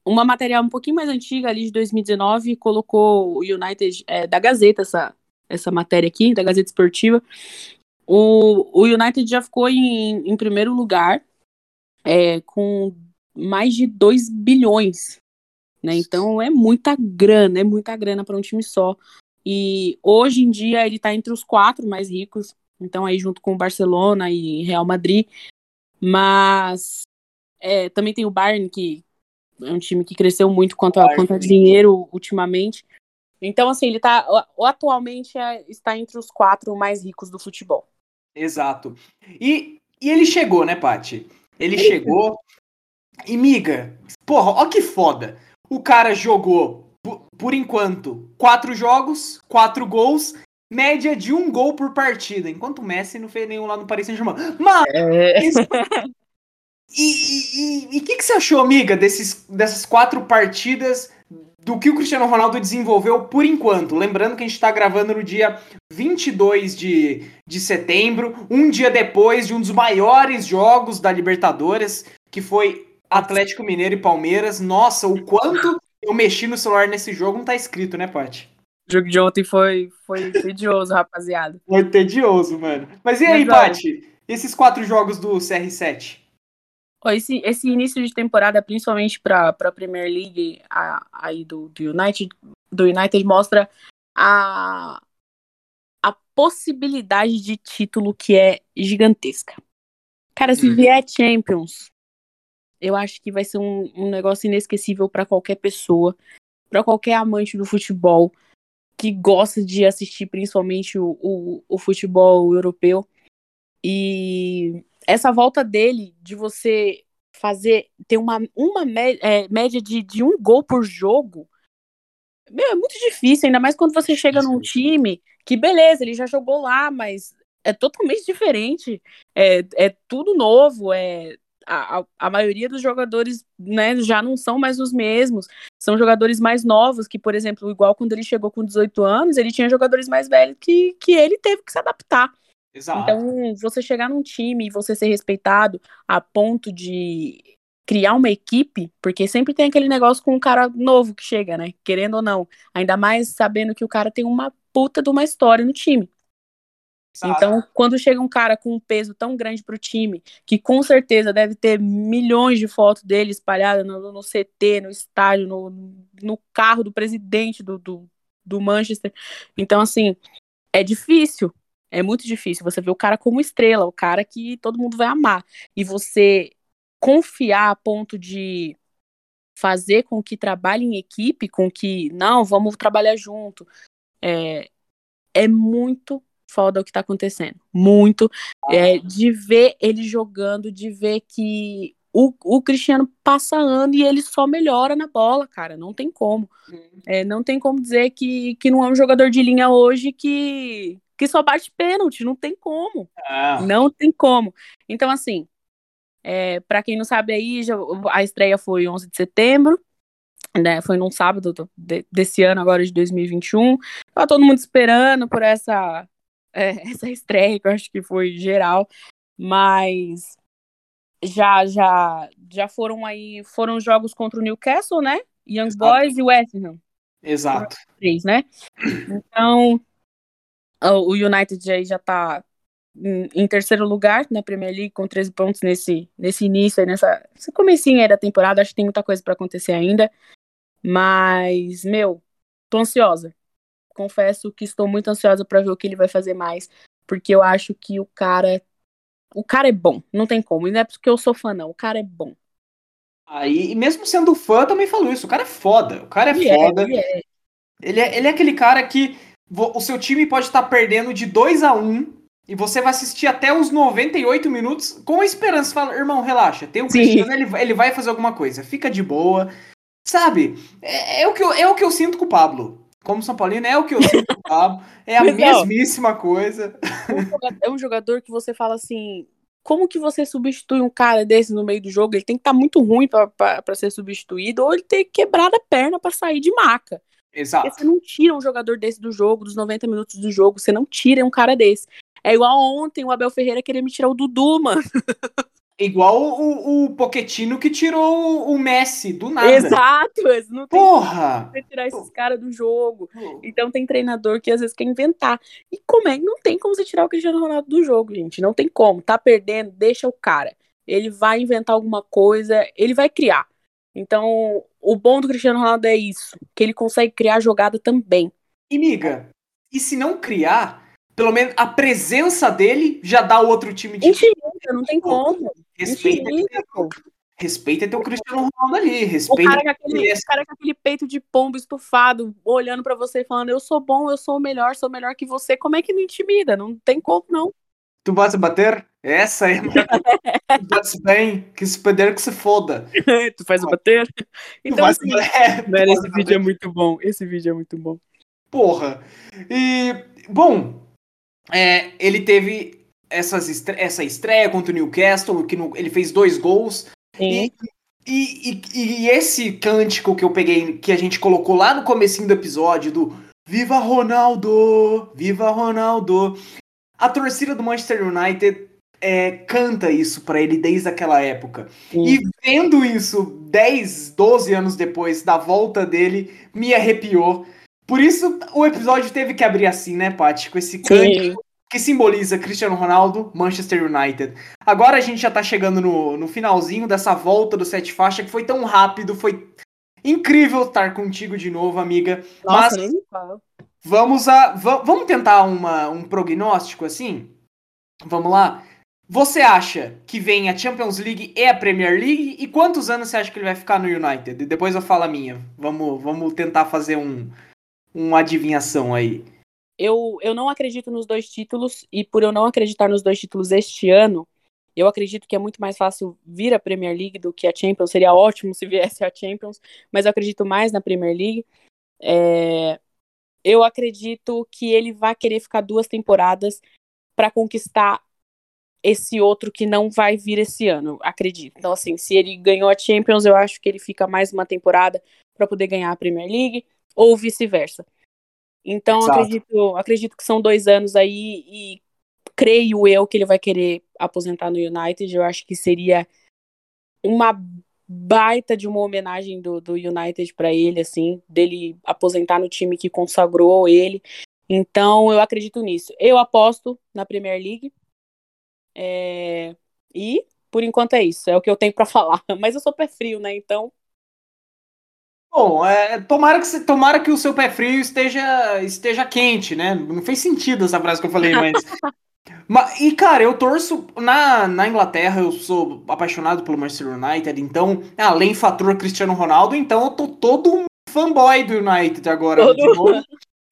uma material um pouquinho mais antiga, ali de 2019, colocou o United é, da Gazeta, essa, essa matéria aqui, da Gazeta Esportiva. O, o United já ficou em, em primeiro lugar, é, com mais de 2 bilhões. Né? Então é muita grana, é muita grana para um time só. E hoje em dia ele está entre os quatro mais ricos, então aí junto com o Barcelona e Real Madrid. Mas é, também tem o Bayern, que, é um time que cresceu muito quanto a, quanto a dinheiro ultimamente. Então, assim, ele tá atualmente é, está entre os quatro mais ricos do futebol. Exato. E, e ele chegou, né, Paty? Ele chegou. E, miga, porra, ó que foda. O cara jogou, por, por enquanto, quatro jogos, quatro gols, média de um gol por partida, enquanto o Messi não fez nenhum lá no Paris Saint-Germain. Mas, é... E o que, que você achou, amiga, desses, dessas quatro partidas do que o Cristiano Ronaldo desenvolveu por enquanto? Lembrando que a gente está gravando no dia 22 de, de setembro, um dia depois de um dos maiores jogos da Libertadores, que foi Atlético Mineiro e Palmeiras. Nossa, o quanto eu mexi no celular nesse jogo não tá escrito, né, Paty? O jogo de ontem foi, foi tedioso, rapaziada. Foi tedioso, mano. Mas e aí, Paty? Esses quatro jogos do CR7? Esse, esse início de temporada, principalmente para a Premier League a, aí do, do, United, do United, mostra a, a possibilidade de título que é gigantesca. Cara, se uhum. vier Champions, eu acho que vai ser um, um negócio inesquecível para qualquer pessoa, para qualquer amante do futebol que gosta de assistir principalmente o, o, o futebol europeu. E essa volta dele de você fazer ter uma, uma é, média de, de um gol por jogo meu, é muito difícil, ainda mais quando você chega num time que, beleza, ele já jogou lá, mas é totalmente diferente. É, é tudo novo, é. A, a, maioria dos jogadores né, já não são mais os mesmos. São jogadores mais novos, que, por exemplo, igual quando ele chegou com 18 anos, ele tinha jogadores mais velhos que, que ele teve que se adaptar. Exato. Então, você chegar num time e você ser respeitado a ponto de criar uma equipe, porque sempre tem aquele negócio com um cara novo que chega, né? Querendo ou não. Ainda mais sabendo que o cara tem uma puta de uma história no time. Exato. Então, quando chega um cara com um peso tão grande pro time, que com certeza deve ter milhões de fotos dele espalhadas no, no CT, no estádio, no, no carro do presidente do, do, do Manchester. Então, assim, é difícil. É muito difícil você ver o cara como estrela, o cara que todo mundo vai amar. E você confiar a ponto de fazer com que trabalhe em equipe, com que, não, vamos trabalhar junto. É, é muito foda o que tá acontecendo. Muito. É, de ver ele jogando, de ver que o, o Cristiano passa ano e ele só melhora na bola, cara. Não tem como. É, não tem como dizer que, que não é um jogador de linha hoje que, que só bate pênalti. Não tem como. Ah. Não tem como. Então, assim, é, para quem não sabe aí, já, a estreia foi 11 de setembro. Né, foi num sábado do, de, desse ano, agora de 2021. Tava todo mundo esperando por essa, é, essa estreia, que eu acho que foi geral. Mas já já já foram aí foram jogos contra o Newcastle, né? Young Exato. Boys e West Ham. Exato. Três, né? Então o United aí já tá em, terceiro lugar na Premier League com 13 pontos nesse nesse início, nessa esse comecinho aí da temporada, acho que tem muita coisa para acontecer ainda. Mas, meu, tô ansiosa. Confesso que estou muito ansiosa para ver o que ele vai fazer mais, porque eu acho que o cara o cara é bom, não tem como. E não é porque eu sou fã, não. O cara é bom. Aí, e mesmo sendo fã, também falo isso. O cara é foda. O cara é ele é, foda. É, ele, é. Ele, é, ele é aquele cara que o seu time pode estar perdendo de 2 a 1 um, e você vai assistir até os 98 minutos com a esperança. Fala, irmão, relaxa. Tem um Cristiano, ele, ele vai fazer alguma coisa. Fica de boa. Sabe? É, é, o que eu, é o que eu sinto com o Pablo como São Paulino, é o que eu sinto o Pablo, é a mesmíssima coisa. É um jogador que você fala assim, como que você substitui um cara desse no meio do jogo? Ele tem que estar tá muito ruim para ser substituído, ou ele tem que quebrar a perna para sair de maca. Exato. Porque você não tira um jogador desse do jogo, dos 90 minutos do jogo, você não tira um cara desse. É igual ontem o Abel Ferreira querer me tirar o Dudu, mano. Igual o, o Poquetino que tirou o Messi do nada. Exato, não tem Porra! como tirar esses caras do jogo. Então tem treinador que às vezes quer inventar. E como é? Não tem como você tirar o Cristiano Ronaldo do jogo, gente. Não tem como. Tá perdendo, deixa o cara. Ele vai inventar alguma coisa, ele vai criar. Então, o bom do Cristiano Ronaldo é isso, que ele consegue criar jogada também. E miga, e se não criar, pelo menos a presença dele já dá o outro time de. Infinita, não tem como. Respeita, teu, respeita teu Cristiano Ronaldo ali. Respeita o cara, com aquele, o cara com aquele peito de pombo estufado, olhando para você falando: Eu sou bom, eu sou o melhor, sou melhor que você. Como é que não intimida? Não tem como, não. Tu vas bater? Essa é. tu bate bem, que se perder que se foda. tu faz bater? Então, assim, é, mano, esse vídeo é muito bom. Esse vídeo é muito bom. Porra. E, bom, é, ele teve essas estre essa estreia contra o Newcastle, que no, ele fez dois gols. E, e, e, e, esse cântico que eu peguei, que a gente colocou lá no comecinho do episódio, do Viva Ronaldo! Viva Ronaldo! A torcida do Manchester United é, canta isso para ele desde aquela época. Sim. E vendo isso 10, 12 anos depois da volta dele, me arrepiou. Por isso o episódio teve que abrir assim, né, Paty? Com esse cântico que simboliza Cristiano Ronaldo, Manchester United. Agora a gente já tá chegando no, no finalzinho dessa volta do Sete Faixa, que foi tão rápido, foi incrível estar contigo de novo, amiga. Nossa, Mas nem me fala. Vamos a vamos tentar uma, um prognóstico assim? Vamos lá. Você acha que vem a Champions League e a Premier League? E quantos anos você acha que ele vai ficar no United? Depois eu falo a minha. Vamos, vamos tentar fazer um, uma adivinhação aí eu, eu não acredito nos dois títulos, e por eu não acreditar nos dois títulos este ano, eu acredito que é muito mais fácil vir a Premier League do que a Champions. Seria ótimo se viesse a Champions, mas eu acredito mais na Premier League. É, eu acredito que ele vai querer ficar duas temporadas para conquistar esse outro que não vai vir esse ano, acredito. Então, assim, se ele ganhou a Champions, eu acho que ele fica mais uma temporada para poder ganhar a Premier League, ou vice-versa. Então, acredito, acredito que são dois anos aí e creio eu que ele vai querer aposentar no United. Eu acho que seria uma baita de uma homenagem do, do United para ele, assim, dele aposentar no time que consagrou ele. Então, eu acredito nisso. Eu aposto na Premier League. É... E, por enquanto, é isso. É o que eu tenho para falar. Mas eu sou pé frio, né? Então, Bom, é, tomara, que, tomara que o seu pé frio esteja, esteja quente, né? Não fez sentido essa frase que eu falei, mas. mas e, cara, eu torço. Na, na Inglaterra, eu sou apaixonado pelo Manchester United, então, além fator Cristiano Ronaldo, então eu tô todo um fanboy do United agora. Todo...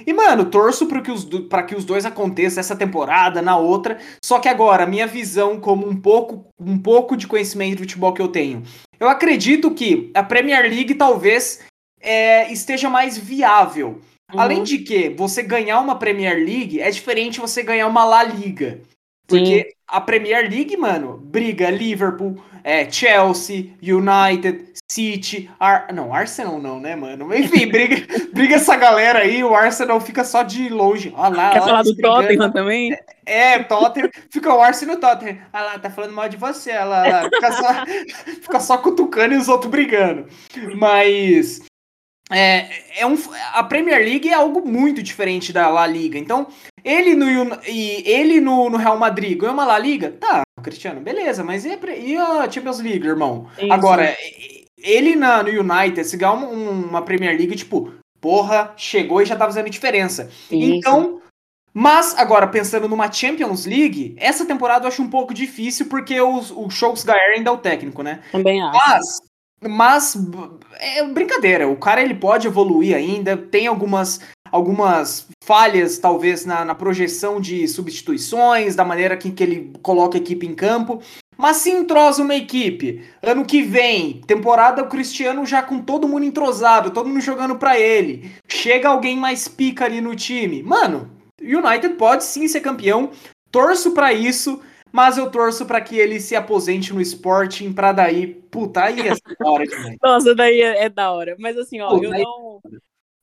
E, mano, torço para que, os, pra que os dois aconteçam essa temporada, na outra. Só que agora, minha visão, como um pouco, um pouco de conhecimento de futebol que eu tenho, eu acredito que a Premier League talvez é, esteja mais viável. Uhum. Além de que você ganhar uma Premier League é diferente você ganhar uma La Liga. Porque Sim. a Premier League, mano, briga Liverpool, é, Chelsea, United, City, Ar... não, Arsenal não, né, mano? Enfim, briga, briga essa galera aí, o Arsenal fica só de longe. Olha lá, Quer falar do brigando. Tottenham também? É, é, Tottenham, fica o Arsenal e o Tottenham. Olha lá, tá falando mal de você, olha lá, lá. Fica, só, fica só cutucando e os outros brigando. Mas é, é um, a Premier League é algo muito diferente da La Liga. Então, ele no, e ele no, no Real Madrid ganhou uma La Liga? Tá, Cristiano, beleza, mas e a, e a Champions League, irmão? Isso. Agora, ele na, no United, se ganhar uma, uma, Premier League, tipo, porra, chegou e já tá fazendo diferença. Isso. Então, mas agora, pensando numa Champions League, essa temporada eu acho um pouco difícil, porque os, o Solskjaer ainda é o técnico, né? Também acho. Mas mas é brincadeira, o cara ele pode evoluir ainda, tem algumas, algumas falhas, talvez, na, na projeção de substituições, da maneira que, que ele coloca a equipe em campo. Mas se entrosa uma equipe, ano que vem, temporada o Cristiano já com todo mundo entrosado, todo mundo jogando para ele, chega alguém mais pica ali no time. Mano, United pode sim ser campeão, torço para isso mas eu torço para que ele se aposente no Sporting para daí, puta, aí é da hora demais. Nossa, daí é, é, da hora. Mas assim, ó, eu não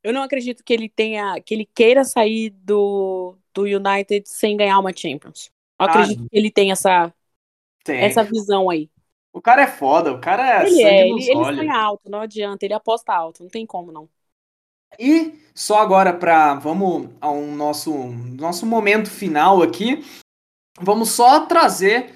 eu não acredito que ele tenha que ele queira sair do, do United sem ganhar uma Champions. Eu ah, acredito que ele tem essa tem. essa visão aí. O cara é foda, o cara é ele é, ele, ele sonha alto, não adianta, ele aposta alto, não tem como não. E só agora para vamos ao nosso nosso momento final aqui, vamos só trazer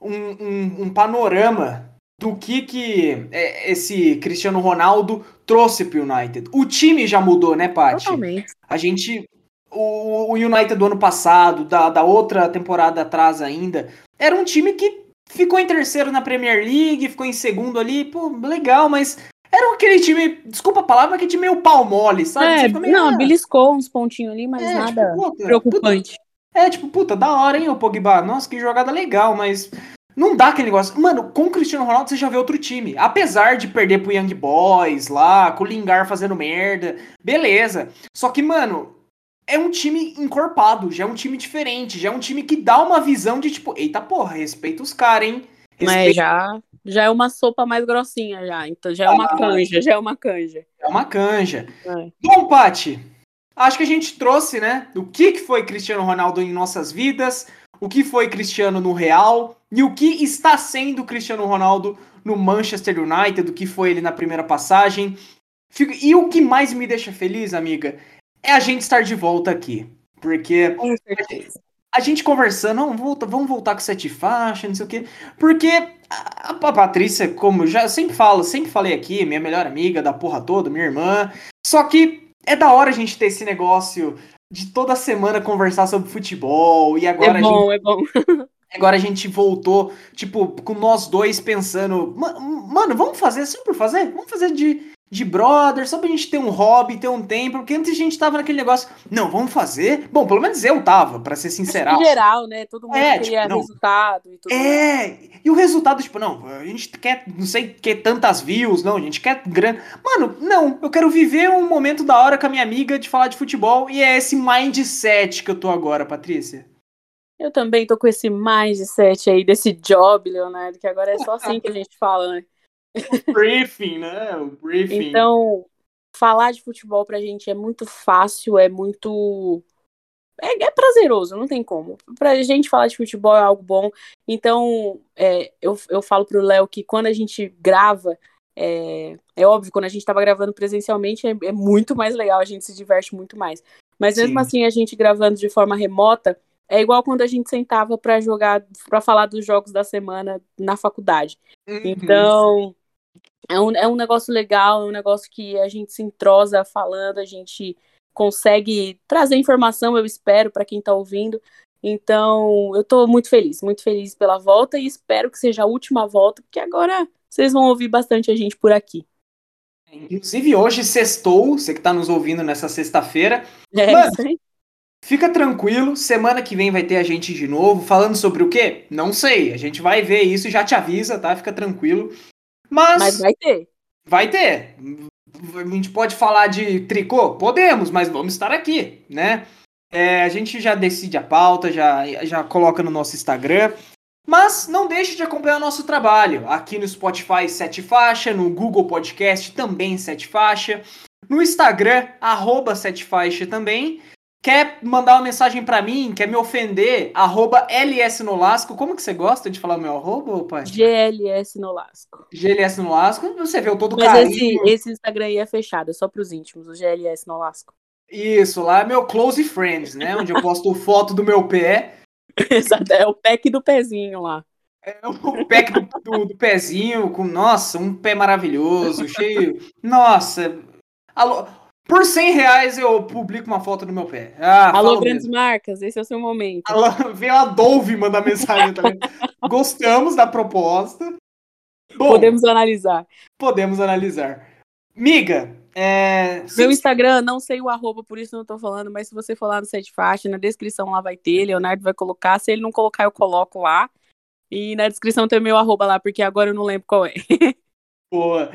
um, um, um panorama do que, que é, esse Cristiano Ronaldo trouxe para o United. O time já mudou, né, Paty? Totalmente. A gente. O, o United do ano passado, da, da outra temporada atrás ainda, era um time que ficou em terceiro na Premier League, ficou em segundo ali, pô, legal, mas era aquele time, desculpa a palavra, aquele time meio pau mole, sabe? É, meio, não, ah, beliscou uns pontinhos ali, mas é, nada tipo, puta, preocupante. É, tipo, puta, da hora, hein, o Pogba? Nossa, que jogada legal, mas não dá aquele negócio. Mano, com o Cristiano Ronaldo você já vê outro time. Apesar de perder pro Young Boys lá, com o Lingard fazendo merda, beleza. Só que, mano, é um time encorpado, já é um time diferente, já é um time que dá uma visão de tipo, eita porra, respeita os caras, hein? Respeita... Mas já, já é uma sopa mais grossinha já, então já é uma ah, canja, já é uma canja. É uma canja. É. Bom, Pati, acho que a gente trouxe, né, o que, que foi Cristiano Ronaldo em nossas vidas, o que foi Cristiano no Real e o que está sendo Cristiano Ronaldo no Manchester United, o que foi ele na primeira passagem. E o que mais me deixa feliz, amiga, é a gente estar de volta aqui. Porque a gente conversando, vamos voltar, vamos voltar com sete faixas, não sei o quê. Porque a, a Patrícia, como já sempre falo, sempre falei aqui, minha melhor amiga da porra toda, minha irmã. Só que é da hora a gente ter esse negócio de toda semana conversar sobre futebol e agora é bom, gente, é bom. agora a gente voltou, tipo, com nós dois pensando, mano, vamos fazer só por fazer? Vamos fazer de de brother, só pra gente ter um hobby, ter um tempo, porque antes a gente tava naquele negócio, não, vamos fazer. Bom, pelo menos eu tava, para ser sincero. Em geral, né? Todo mundo é, queria tipo, resultado e tudo. É, e o resultado, tipo, não, a gente quer, não sei, quer tantas views, não, a gente quer grana. Mano, não, eu quero viver um momento da hora com a minha amiga de falar de futebol, e é esse mindset que eu tô agora, Patrícia. Eu também tô com esse mindset aí, desse job, Leonardo, que agora é só assim que a gente fala, né? O briefing, né? O briefing. Então, falar de futebol pra gente é muito fácil, é muito. É, é, prazeroso, não tem como. Pra gente falar de futebol é algo bom. Então, é, eu, eu falo pro Léo que quando a gente grava, é, é óbvio, quando a gente tava gravando presencialmente, é, é, muito mais legal, a gente se diverte muito mais. Mas mesmo Sim. assim, a gente gravando de forma remota, é igual quando a gente sentava para jogar, para falar dos jogos da semana na faculdade. Uhum. Então, é um, é um negócio legal, é um negócio que a gente se entrosa falando, a gente consegue trazer informação, eu espero, para quem está ouvindo. Então, eu estou muito feliz, muito feliz pela volta e espero que seja a última volta, porque agora vocês vão ouvir bastante a gente por aqui. Inclusive, hoje sextou, você que está nos ouvindo nessa sexta-feira. É Mano. Fica tranquilo, semana que vem vai ter a gente de novo. Falando sobre o quê? Não sei. A gente vai ver isso e já te avisa, tá? Fica tranquilo. Mas. Mas vai ter. Vai ter. A gente pode falar de tricô? Podemos, mas vamos estar aqui, né? É, a gente já decide a pauta, já, já coloca no nosso Instagram. Mas não deixe de acompanhar nosso trabalho. Aqui no Spotify, Sete Faixa, no Google Podcast também Sete Faixa. No Instagram, arroba Sete Faixa também. Quer mandar uma mensagem para mim, quer me ofender, arroba LS Nolasco. Como que você gosta de falar meu arroba, pai? GLS Nolasco. GLS Nolasco, você viu todo Mas carinho. Esse, esse Instagram aí é fechado, é só pros íntimos, o GLS Nolasco. Isso, lá é meu Close Friends, né? Onde eu posto foto do meu pé. Exato, é o pack do pezinho lá. É o pack do, do, do pezinho, com, nossa, um pé maravilhoso, cheio. Nossa. Alô, por 100 reais eu publico uma foto do meu pé. Ah, Alô, grandes mesmo. marcas, esse é o seu momento. Alô, vem a Dove mandar mensagem também. Gostamos da proposta. Bom, podemos analisar. Podemos analisar. Miga, é... Meu Instagram, não sei o arroba, por isso não tô falando, mas se você for lá no Sete Faixa, na descrição lá vai ter, Leonardo vai colocar. Se ele não colocar, eu coloco lá. E na descrição tem o meu arroba lá, porque agora eu não lembro qual é. Boa.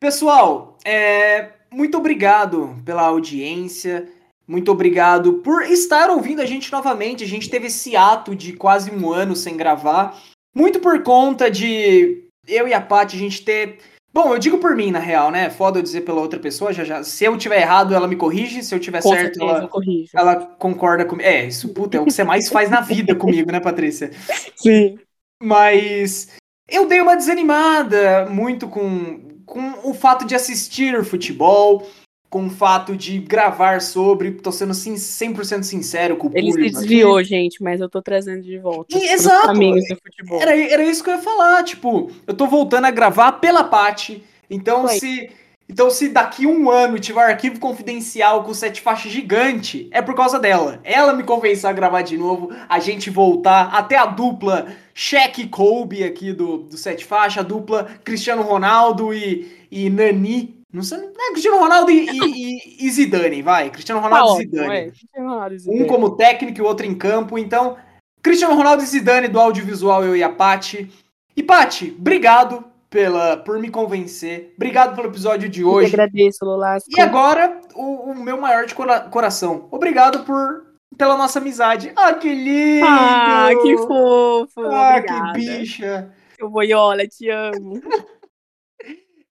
Pessoal, é, muito obrigado pela audiência. Muito obrigado por estar ouvindo a gente novamente. A gente teve esse ato de quase um ano sem gravar. Muito por conta de eu e a Paty a gente ter. Bom, eu digo por mim, na real, né? Foda eu dizer pela outra pessoa. Já, já... Se eu tiver errado, ela me corrige. Se eu tiver Com certo, ela, ela concorda comigo. É, isso, puta, é o que você mais faz na vida comigo, né, Patrícia? Sim. Mas eu dei uma desanimada muito com com o fato de assistir futebol, com o fato de gravar sobre, tô sendo assim, 100% sincero com o Ele público. Ele se desviou, aqui. gente, mas eu tô trazendo de volta. E, exato. Futebol. Era, era isso que eu ia falar, tipo, eu tô voltando a gravar pela Paty, então Foi. se então, se daqui um ano tiver arquivo confidencial com sete faixas gigante, é por causa dela. Ela me convenceu a gravar de novo, a gente voltar até a dupla Shaq Kobe aqui do, do sete faixa, a dupla Cristiano Ronaldo e, e Nani. Não sei, né? Cristiano Ronaldo e, e, e, Zidane, vai. Cristiano Ronaldo tá e Zidane. É. Um como técnico e o outro em campo. Então, Cristiano Ronaldo e Zidane do audiovisual, eu e a Pati. E Pati, obrigado pela, por me convencer. Obrigado pelo episódio de hoje. Eu agradeço, Lolasco. E agora, o, o, meu maior de cora coração. Obrigado por pela nossa amizade. Ah, que lindo! Ah, que fofo! Ah, Obrigada. que bicha! Eu boiola, te amo.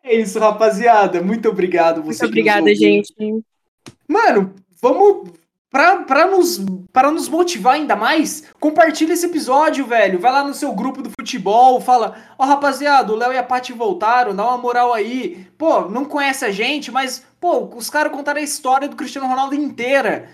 é isso, rapaziada. Muito obrigado. Você Muito obrigada, gente. Mano, vamos Pra, nos, pra nos motivar ainda mais, compartilha esse episódio, velho. Vai lá no seu grupo do futebol, fala: Ó, oh, rapaziada, o Léo e a Paty voltaram, dá uma moral aí. Pô, não conhece a gente, mas, pô, os caras contaram a história do Cristiano Ronaldo inteira.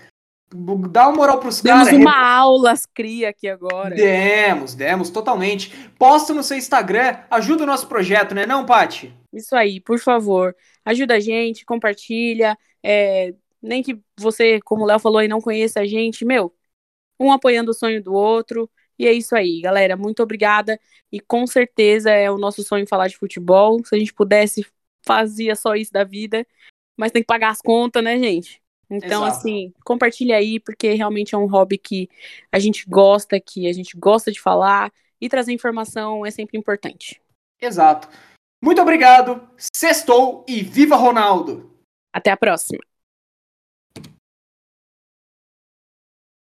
Dá uma moral pros caras. Demos uma aula, cria aqui agora. Demos, demos, totalmente. Posta no seu Instagram, ajuda o nosso projeto, né, não, Paty? Isso aí, por favor. Ajuda a gente, compartilha. É, nem que você, como o Léo falou, aí não conheça a gente, meu, um apoiando o sonho do outro. E é isso aí, galera. Muito obrigada. E com certeza é o nosso sonho falar de futebol. Se a gente pudesse, fazia só isso da vida. Mas tem que pagar as contas, né, gente? Então, Exato. assim, compartilha aí, porque realmente é um hobby que a gente gosta, que a gente gosta de falar. E trazer informação é sempre importante. Exato. Muito obrigado. Sextou e viva Ronaldo! Até a próxima.